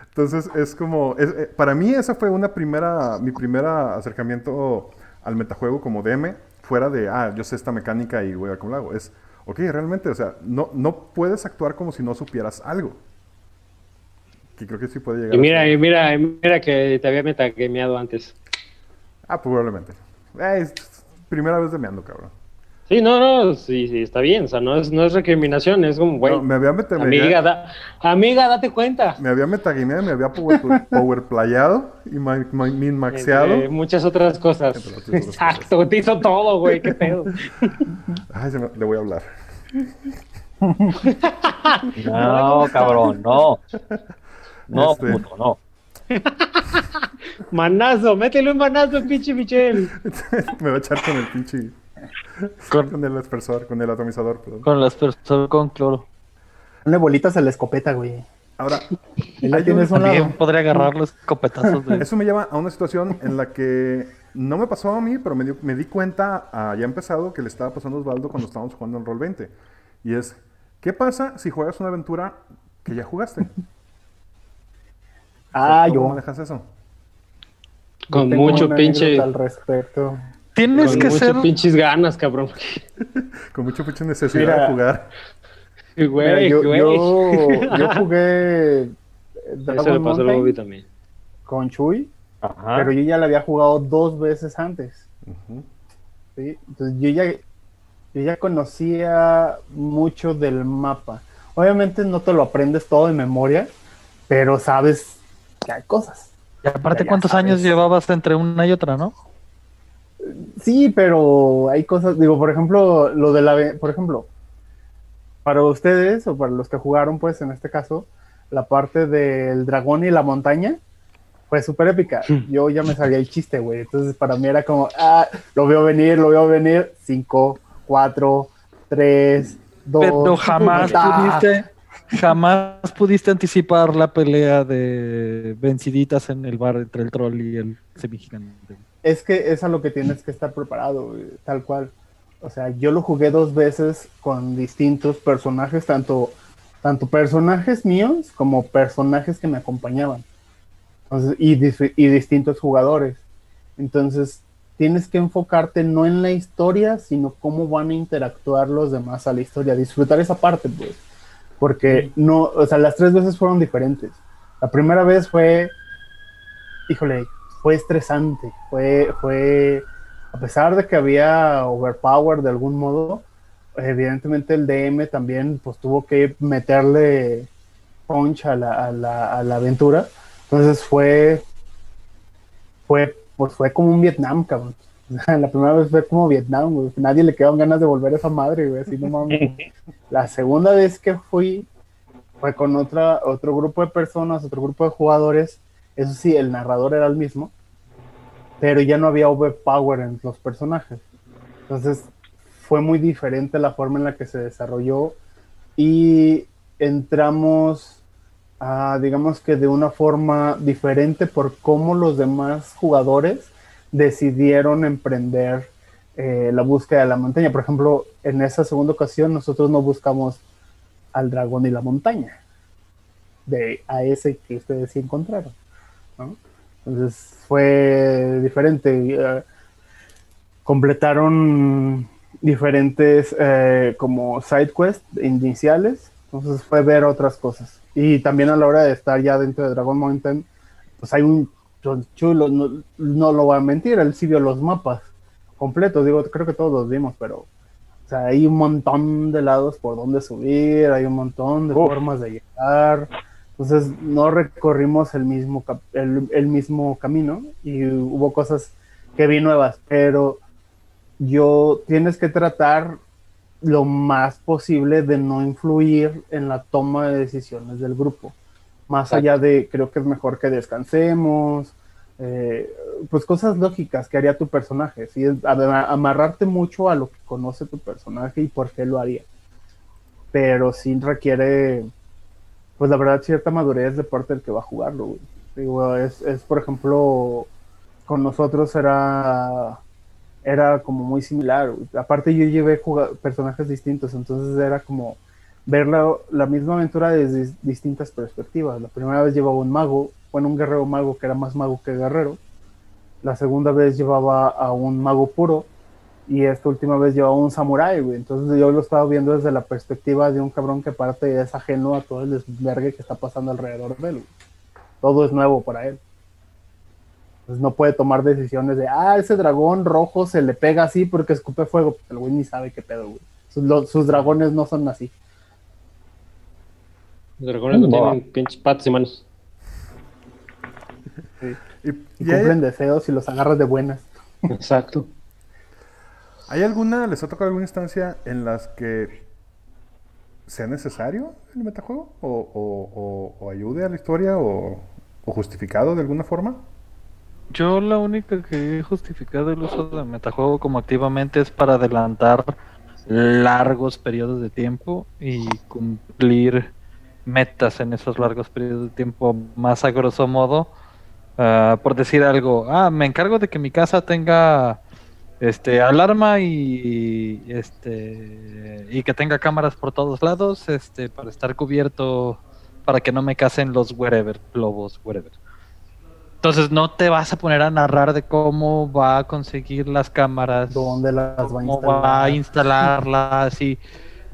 Entonces es como, es- eh, para mí esa fue una primera, mi primera acercamiento al metajuego como DM, fuera de, ah, yo sé esta mecánica y voy a ver cómo la hago. Es, ok, realmente, o sea, no, no puedes actuar como si no supieras algo. Que creo que sí puede llegar Y mira, y mira, y mira que te había metagameado antes. Ah, probablemente. Eh, es primera vez demeando, cabrón. Sí, no, no, sí, sí, está bien. O sea, no es, no es recriminación, es como, güey. No, me había meta- me amiga, había- da- amiga, date cuenta. Me había metagameado, me había power, power playado y ma- ma- min maxeado. Entre muchas otras cosas. Otras cosas. Exacto, te hizo todo, güey, qué pedo. *laughs* Ay, se me- le voy a hablar. *laughs* No, cabrón, no. No, Este. puto, no. *laughs* Manazo, métele un manazo, pinche Michelle. me va a echar con el pinche. Con, Con el aspersor, con el atomizador, perdón. con las personas con cloro. Ponle bolitas a la escopeta, güey. Ahora, Ahí tienes un lado. podría agarrar los copetazos de... eso me lleva a una situación en la que no me pasó a mí, pero me, dio- me di cuenta, ah, ya empezado, que le estaba pasando a Osvaldo cuando estábamos jugando en Roll 20. Y es, ¿qué pasa si juegas una aventura que ya jugaste? Ah, ¿Cómo yo. manejas eso? Con mucho una pinche. al respecto. Tienes Con que mucho ser... pinches ganas, cabrón. *laughs* Con mucha pinche necesidad Mira. de jugar. Mira, Güey, yo, güey. yo, yo *laughs* jugué Eso le Dragon pasó Mountain Bobby también. con Chuy, Ajá. pero yo ya la había jugado dos veces antes. ¿sí? Entonces yo ya, yo ya conocía mucho del mapa. Obviamente no te lo aprendes todo de memoria, pero sabes que hay cosas. Y aparte, Ya ¿cuántos años llevabas entre una y otra, no? Sí, pero hay cosas, digo, por ejemplo, lo de la, por ejemplo, para ustedes o para los que jugaron, pues en este caso, la parte del dragón y la montaña fue súper épica. Yo ya me sabía el chiste, güey. Entonces para mí era como, ah, lo veo venir, lo veo venir. Cinco, cuatro, tres, dos. Pero jamás ah, pudiste... Jamás pudiste anticipar la pelea de venciditas en el bar entre el troll y el semigigante. Es que es a lo que tienes que estar preparado, tal cual. O sea, yo lo jugué dos veces con distintos personajes, tanto, tanto personajes míos como personajes que me acompañaban. Entonces, y, y distintos jugadores. Entonces, tienes que enfocarte no en la historia, sino cómo van a interactuar los demás a la historia. Disfrutar esa parte, pues. Porque no, o sea, las tres veces fueron diferentes. La primera vez fue, híjole, fue estresante. Fue, fue, a pesar de que había overpower de algún modo, evidentemente el DM también pues tuvo que meterle punch a la, a la, a la aventura. Entonces fue, fue, pues fue como un Vietnam, cabrón. *laughs* La primera vez fue como Vietnam, güey. Nadie le quedaban ganas de volver a esa madre, güey. Así no mames. *laughs* La segunda vez que fui fue con otra, otro grupo de personas, otro grupo de jugadores. Eso sí, el narrador era el mismo, pero ya no había overpower en los personajes. Entonces fue muy diferente la forma en la que se desarrolló y entramos, a, digamos que de una forma diferente por cómo los demás jugadores decidieron emprender eh, la búsqueda de la montaña. Por ejemplo, en esa segunda ocasión nosotros no buscamos al dragón y la montaña, de a ese que ustedes sí encontraron. ¿No? Entonces fue diferente. eh, completaron diferentes eh, como side quests iniciales. Entonces fue ver otras cosas. Y también a la hora de estar ya dentro de Dragon Mountain, pues hay un chulo, no, no lo voy a mentir, él sí vio los mapas completos, digo, creo que todos los vimos, pero o sea, hay un montón de lados por donde subir, hay un montón de Uf. formas de llegar. Entonces no recorrimos el mismo, el, el mismo camino y hubo cosas que vi nuevas, pero yo tienes que tratar lo más posible de no influir en la toma de decisiones del grupo. Más Exacto. allá de, creo que es mejor que descansemos, eh, pues cosas lógicas que haría tu personaje, ¿sí? Amarrarte mucho a lo que conoce tu personaje y por qué lo haría. Pero sí requiere, pues la verdad, cierta madurez de parte del que va a jugarlo. es, por ejemplo, con nosotros era, era como muy similar. Aparte yo llevé personajes distintos, entonces era como ver la, la misma aventura desde distintas perspectivas. La primera vez llevaba un mago, bueno, un guerrero mago que era más mago que guerrero. La segunda vez llevaba a un mago puro y esta última vez llevaba un samurái, güey. Entonces yo lo estaba viendo desde la perspectiva de un cabrón que parte es ajeno a todo el desvergue que está pasando alrededor de él. güey. Todo es nuevo para él. Entonces no puede tomar decisiones de, ah, ese dragón rojo se le pega así porque escupe fuego. El güey ni sabe qué pedo, güey. Sus, lo- sus dragones no son así. Los dragones no tienen pinches patas y manos. Y, Y y hay, cumplen deseos y los agarras de buenas. Exacto. ¿Hay alguna, les ha tocado alguna instancia en las que sea necesario el metajuego? ¿O, o- ayude a la historia? O, justificado de alguna forma? Yo la única que he justificado el uso de metajuego como activamente es para adelantar largos periodos de tiempo y cumplir metas en esos largos periodos de tiempo más a grosso modo. Ah, por decir algo, ah, me encargo de que mi casa tenga este alarma y este y que tenga cámaras por todos lados, este para estar cubierto para que no me casen los wherever, lobos, wherever. Entonces no te vas a poner a narrar de cómo va a conseguir las cámaras, ¿Dónde las va a cómo instalar? va a instalarlas y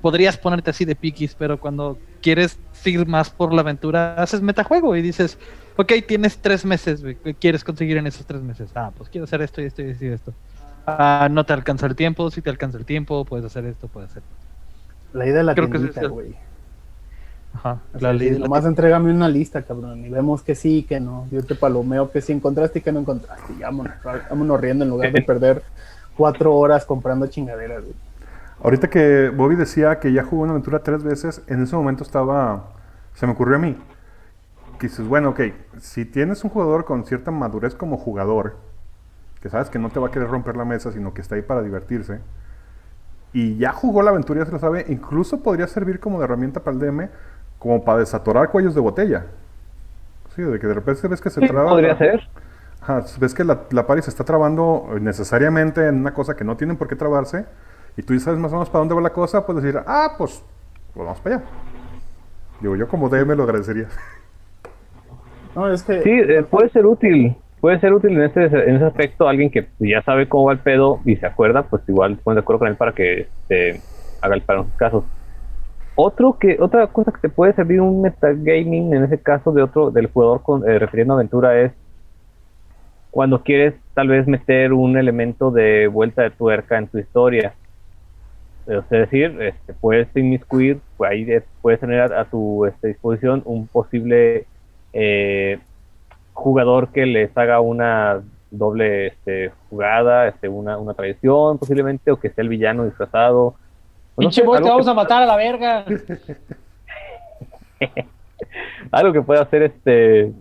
podrías ponerte así de piquis, pero cuando quieres ir más por la aventura, haces metajuego y dices, ok, tienes tres meses, ¿qué quieres conseguir en esos tres meses? Ah, pues quiero hacer esto y esto y esto y esto. Ah, no te alcanza el tiempo, si te alcanza el tiempo, puedes hacer esto, puedes hacer. La idea de la Creo es güey. Ajá, O la sea, ley de la nomás entrégame una lista, cabrón, y vemos que sí, que no. Yo te palomeo que sí encontraste y que no encontraste. Y vámonos, vámonos riendo en lugar de *laughs* perder cuatro horas comprando chingaderas, güey. Ahorita que Bobby decía que ya jugó una aventura tres veces, en ese momento estaba. Se me ocurrió a mí. Que dices, bueno, ok, si tienes un jugador con cierta madurez como jugador, que sabes que no te va a querer romper la mesa, sino que está ahí para divertirse, y ya jugó la aventura, ya se lo sabe, incluso podría servir como de herramienta para el DM, como para desatorar cuellos de botella. Sí, de que de repente ves que se Sí, traba. podría ser. Ajá, ves que la, la pari se está trabando necesariamente en una cosa que no tienen por qué trabarse, y tú ya sabes más o menos para dónde va la cosa, puedes decir, ah, pues, pues vamos para allá. Digo, yo como DM lo agradecería. No, es que Sí, eh, puede ser útil. Puede ser útil en ese, en ese aspecto. Alguien que ya sabe cómo va el pedo y se acuerda, pues igual se pone de acuerdo con él para que este, haga el para los casos. Otro que, otra cosa que te puede servir un metagaming en ese caso de otro, del jugador con, eh, refiriendo a aventura es cuando quieres tal vez meter un elemento de vuelta de tuerca en tu historia. Es decir, este, puedes inmiscuir, ahí de- puedes tener a, a tu este, disposición un posible eh, jugador que les haga una doble este, jugada, este, una, una traición posiblemente, o que sea el villano disfrazado. O no Pinche sé, boy, te vamos que, a matar a la verga. *laughs* algo que pueda hacer este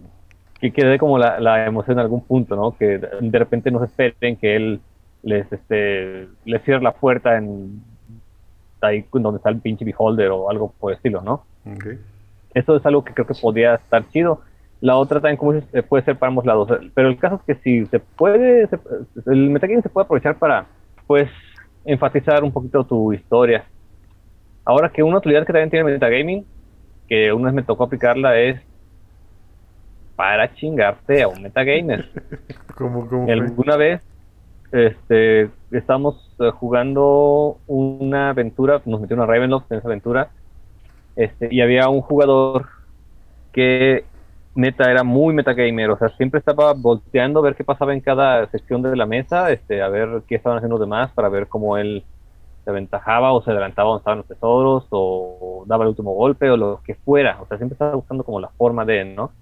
que quede como la, la emoción en algún punto, ¿no? Que de repente no se esperen que él les este les cierre la puerta en ahí donde está el pinche beholder o algo por el estilo, ¿no? Ok. Eso es algo que creo que podría estar chido. La otra también, como eh, puede ser para ambos lados. Pero el caso es que si se puede, se- el metagame se puede aprovechar para, pues, enfatizar un poquito tu historia. Ahora que una utilidad que también tiene el metagaming, que una vez me tocó aplicarla, es para chingarte a un metagamer. *laughs* ¿Cómo, cómo? Alguna vez este, estamos eh, jugando una aventura, nos metió una Ravenloft en esa aventura, este, y había un jugador que neta era muy metagamer, o sea, siempre estaba volteando a ver qué pasaba en cada sección de la mesa, este, a ver qué estaban haciendo los demás para ver cómo él se aventajaba o se adelantaba donde estaban los tesoros o daba el último golpe o lo que fuera, o sea, siempre estaba buscando como la forma de, ¿no?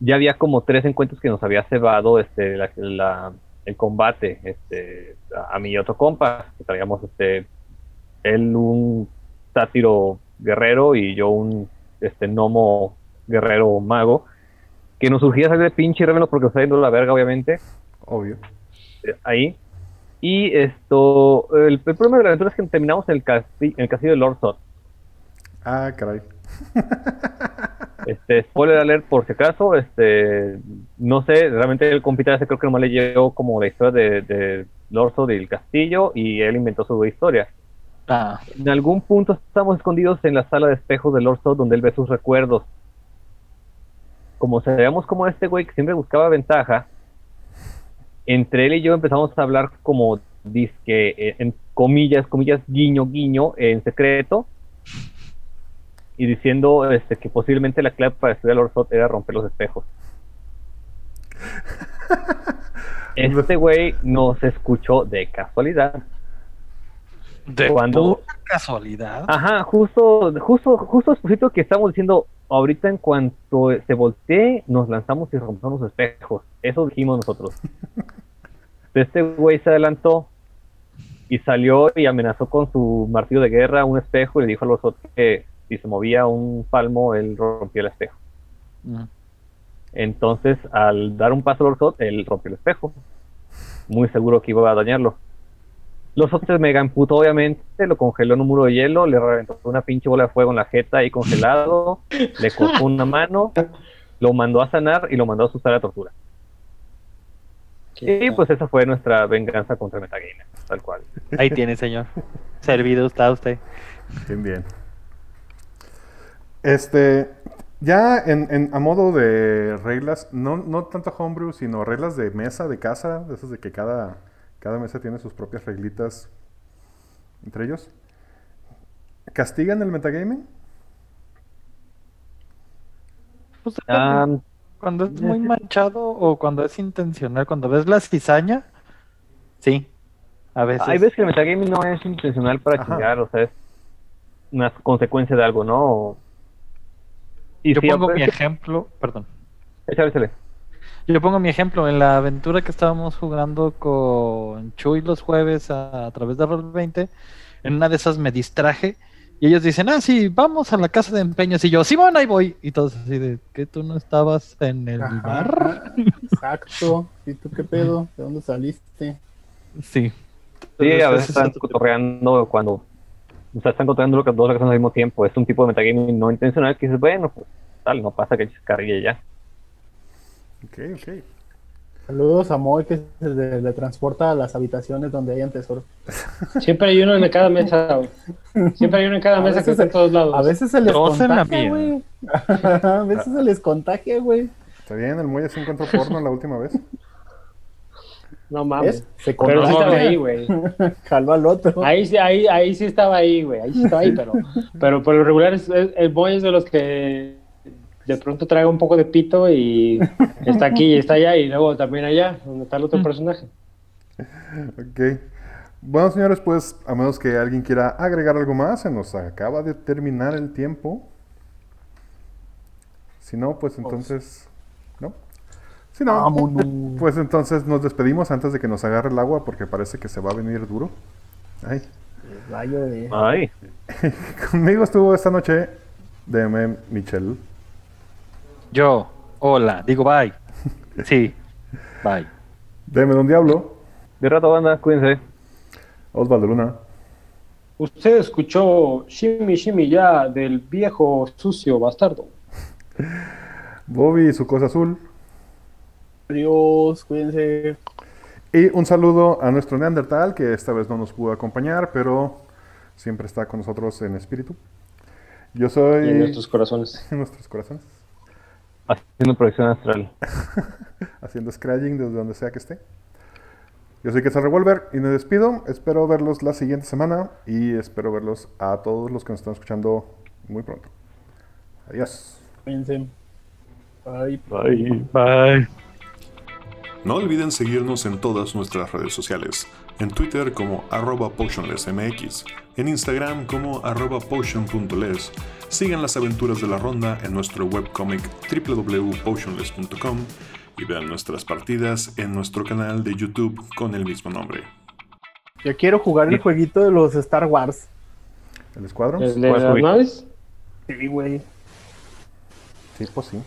ya había como tres encuentros que nos había cebado este, la- el combate este, a, a y otro compa, que traíamos este, él un sátiro guerrero y yo un este, gnomo guerrero mago, que nos surgía salir de pinche Revenant porque nos está yendo la verga, obviamente, Obvio. eh, ahí. Y esto, el, el problema de la aventura es que terminamos en el, casti- en el castillo de Lord Sot. Ah, caray. *laughs* Este, spoiler alert por si acaso, este, no sé, realmente el compita ese creo que nomás leyó como la historia de, de Lord Sod y el castillo y él inventó su historia. Ah, En algún punto estamos escondidos en la sala de espejos del Lord Sod donde él ve sus recuerdos. Como sabíamos como este güey que siempre buscaba ventaja, entre él y yo empezamos a hablar como disque, eh, en comillas, comillas, guiño, guiño, en secreto, y diciendo este, que posiblemente la clave para estudiar Lord Sod era romper los espejos. *laughs* Este güey nos escuchó de casualidad. de Cuando- pura casualidad. Ajá, justo, justo, justo que estamos diciendo, ahorita en cuanto se voltee, nos lanzamos y rompemos los espejos. Eso dijimos nosotros. *laughs* Este güey se adelantó y salió y amenazó con su martillo de guerra un espejo y le dijo a los otros que si se movía un palmo, él rompía el espejo. Mm. Entonces, al dar un paso al Orsot, él rompió el espejo. Muy seguro que iba a dañarlo. Los otros mega emputó, obviamente, lo congeló en un muro de hielo, le reventó una pinche bola de fuego en la jeta ahí congelado, le cortó una mano, lo mandó a sanar y lo mandó a asustar a tortura. Y pues esa fue nuestra venganza contra Metagamer, tal cual. Ahí tiene, señor. Servido está usted. Bien, bien. Este, ya en, en- a modo de reglas, no, no tanto homebrew, sino reglas de mesa, de casa, de esas de que cada, cada mesa tiene sus propias reglitas entre ellos. ¿Castigan el metagaming? Pues. Ah, cuando es muy manchado o cuando es intencional, cuando ves la cizaña, sí. A veces. hay veces que el metagaming no es intencional para Ajá. chingar, o sea, es una consecuencia de algo, ¿no? Y Yo pongo mi que- ejemplo, perdón. échale, échale. Yo pongo mi ejemplo en la aventura que estábamos jugando con Chuy los jueves a, a través de Roll20. En una de esas me distraje y ellos dicen, ah, sí, vamos a la casa de empeños. Y yo, Simón, ahí voy. Y todos así de, ¿que tú no estabas en el Ajá. bar? Exacto. ¿Y tú qué pedo? ¿De dónde saliste? Sí. Sí, Entonces, a veces están cotorreando cuando o sea, están cotorreando lo que dos cosas al mismo tiempo. Es un tipo de metagaming no intencional que dices, bueno, pues tal, no pasa que cargue ya. Ok, ok. Saludos a Moy que se le, le transporta a las habitaciones donde hayan tesoros. Siempre hay uno en cada mesa, *laughs* güey. Siempre hay uno en cada A mesa que está en todos lados. A veces se les contagia, güey. *laughs* a veces se les contagia, güey. Está bien, el muelle se encontró porno la última vez. No mames. ¿Ves? Se Pero sí estaba ahí, güey. *laughs* Jaló al otro. Ahí sí, ahí, ahí sí estaba ahí, güey. Ahí sí estaba ahí, pero, pero por lo regular es, es- el boy es de los que de pronto trae un poco de pito y *laughs* está aquí y está allá y luego también allá, donde está el otro personaje. Ok. Bueno, señores, pues a menos que alguien quiera agregar algo más, se nos acaba de terminar el tiempo. Si no, pues entonces... ¿No? Si no, Vámonos. pues entonces nos despedimos antes de que nos agarre el agua porque parece que se va a venir duro. Ay. El rayo de... Ay, *laughs* Conmigo estuvo esta noche DM Michelle. Yo, hola, digo bye. *laughs* Sí, bye. DM Don Diablo. de rato banda, cuídense. Osvaldo Luna. Usted escuchó Shimmy Shimmy ya del viejo sucio bastardo. *laughs* Bobby y su cosa azul. Adiós, cuídense. Y un saludo a nuestro Neandertal, que esta vez no nos pudo acompañar, pero siempre está con nosotros en espíritu. Yo soy... Y en nuestros corazones. *laughs* en nuestros corazones. Haciendo proyección astral. *laughs* Haciendo scratching desde donde sea que esté. Yo soy Quetzal Revolver y me despido. Espero verlos la siguiente semana y espero verlos a todos los que nos están escuchando muy pronto. Adiós. Cuídense. Bye. Bye. Bye. No olviden seguirnos en todas nuestras redes sociales. En Twitter como arroba potionlessmx, en Instagram como arroba potion.les. Sigan las aventuras de la ronda en nuestro webcomic www.potionless.com y vean nuestras partidas en nuestro canal de YouTube con el mismo nombre. Yo quiero jugar el jueguito de los Star Wars. ¿El escuadrón? ¿El de ¿Cuál las naves? Sí, güey. Sí, pues sí.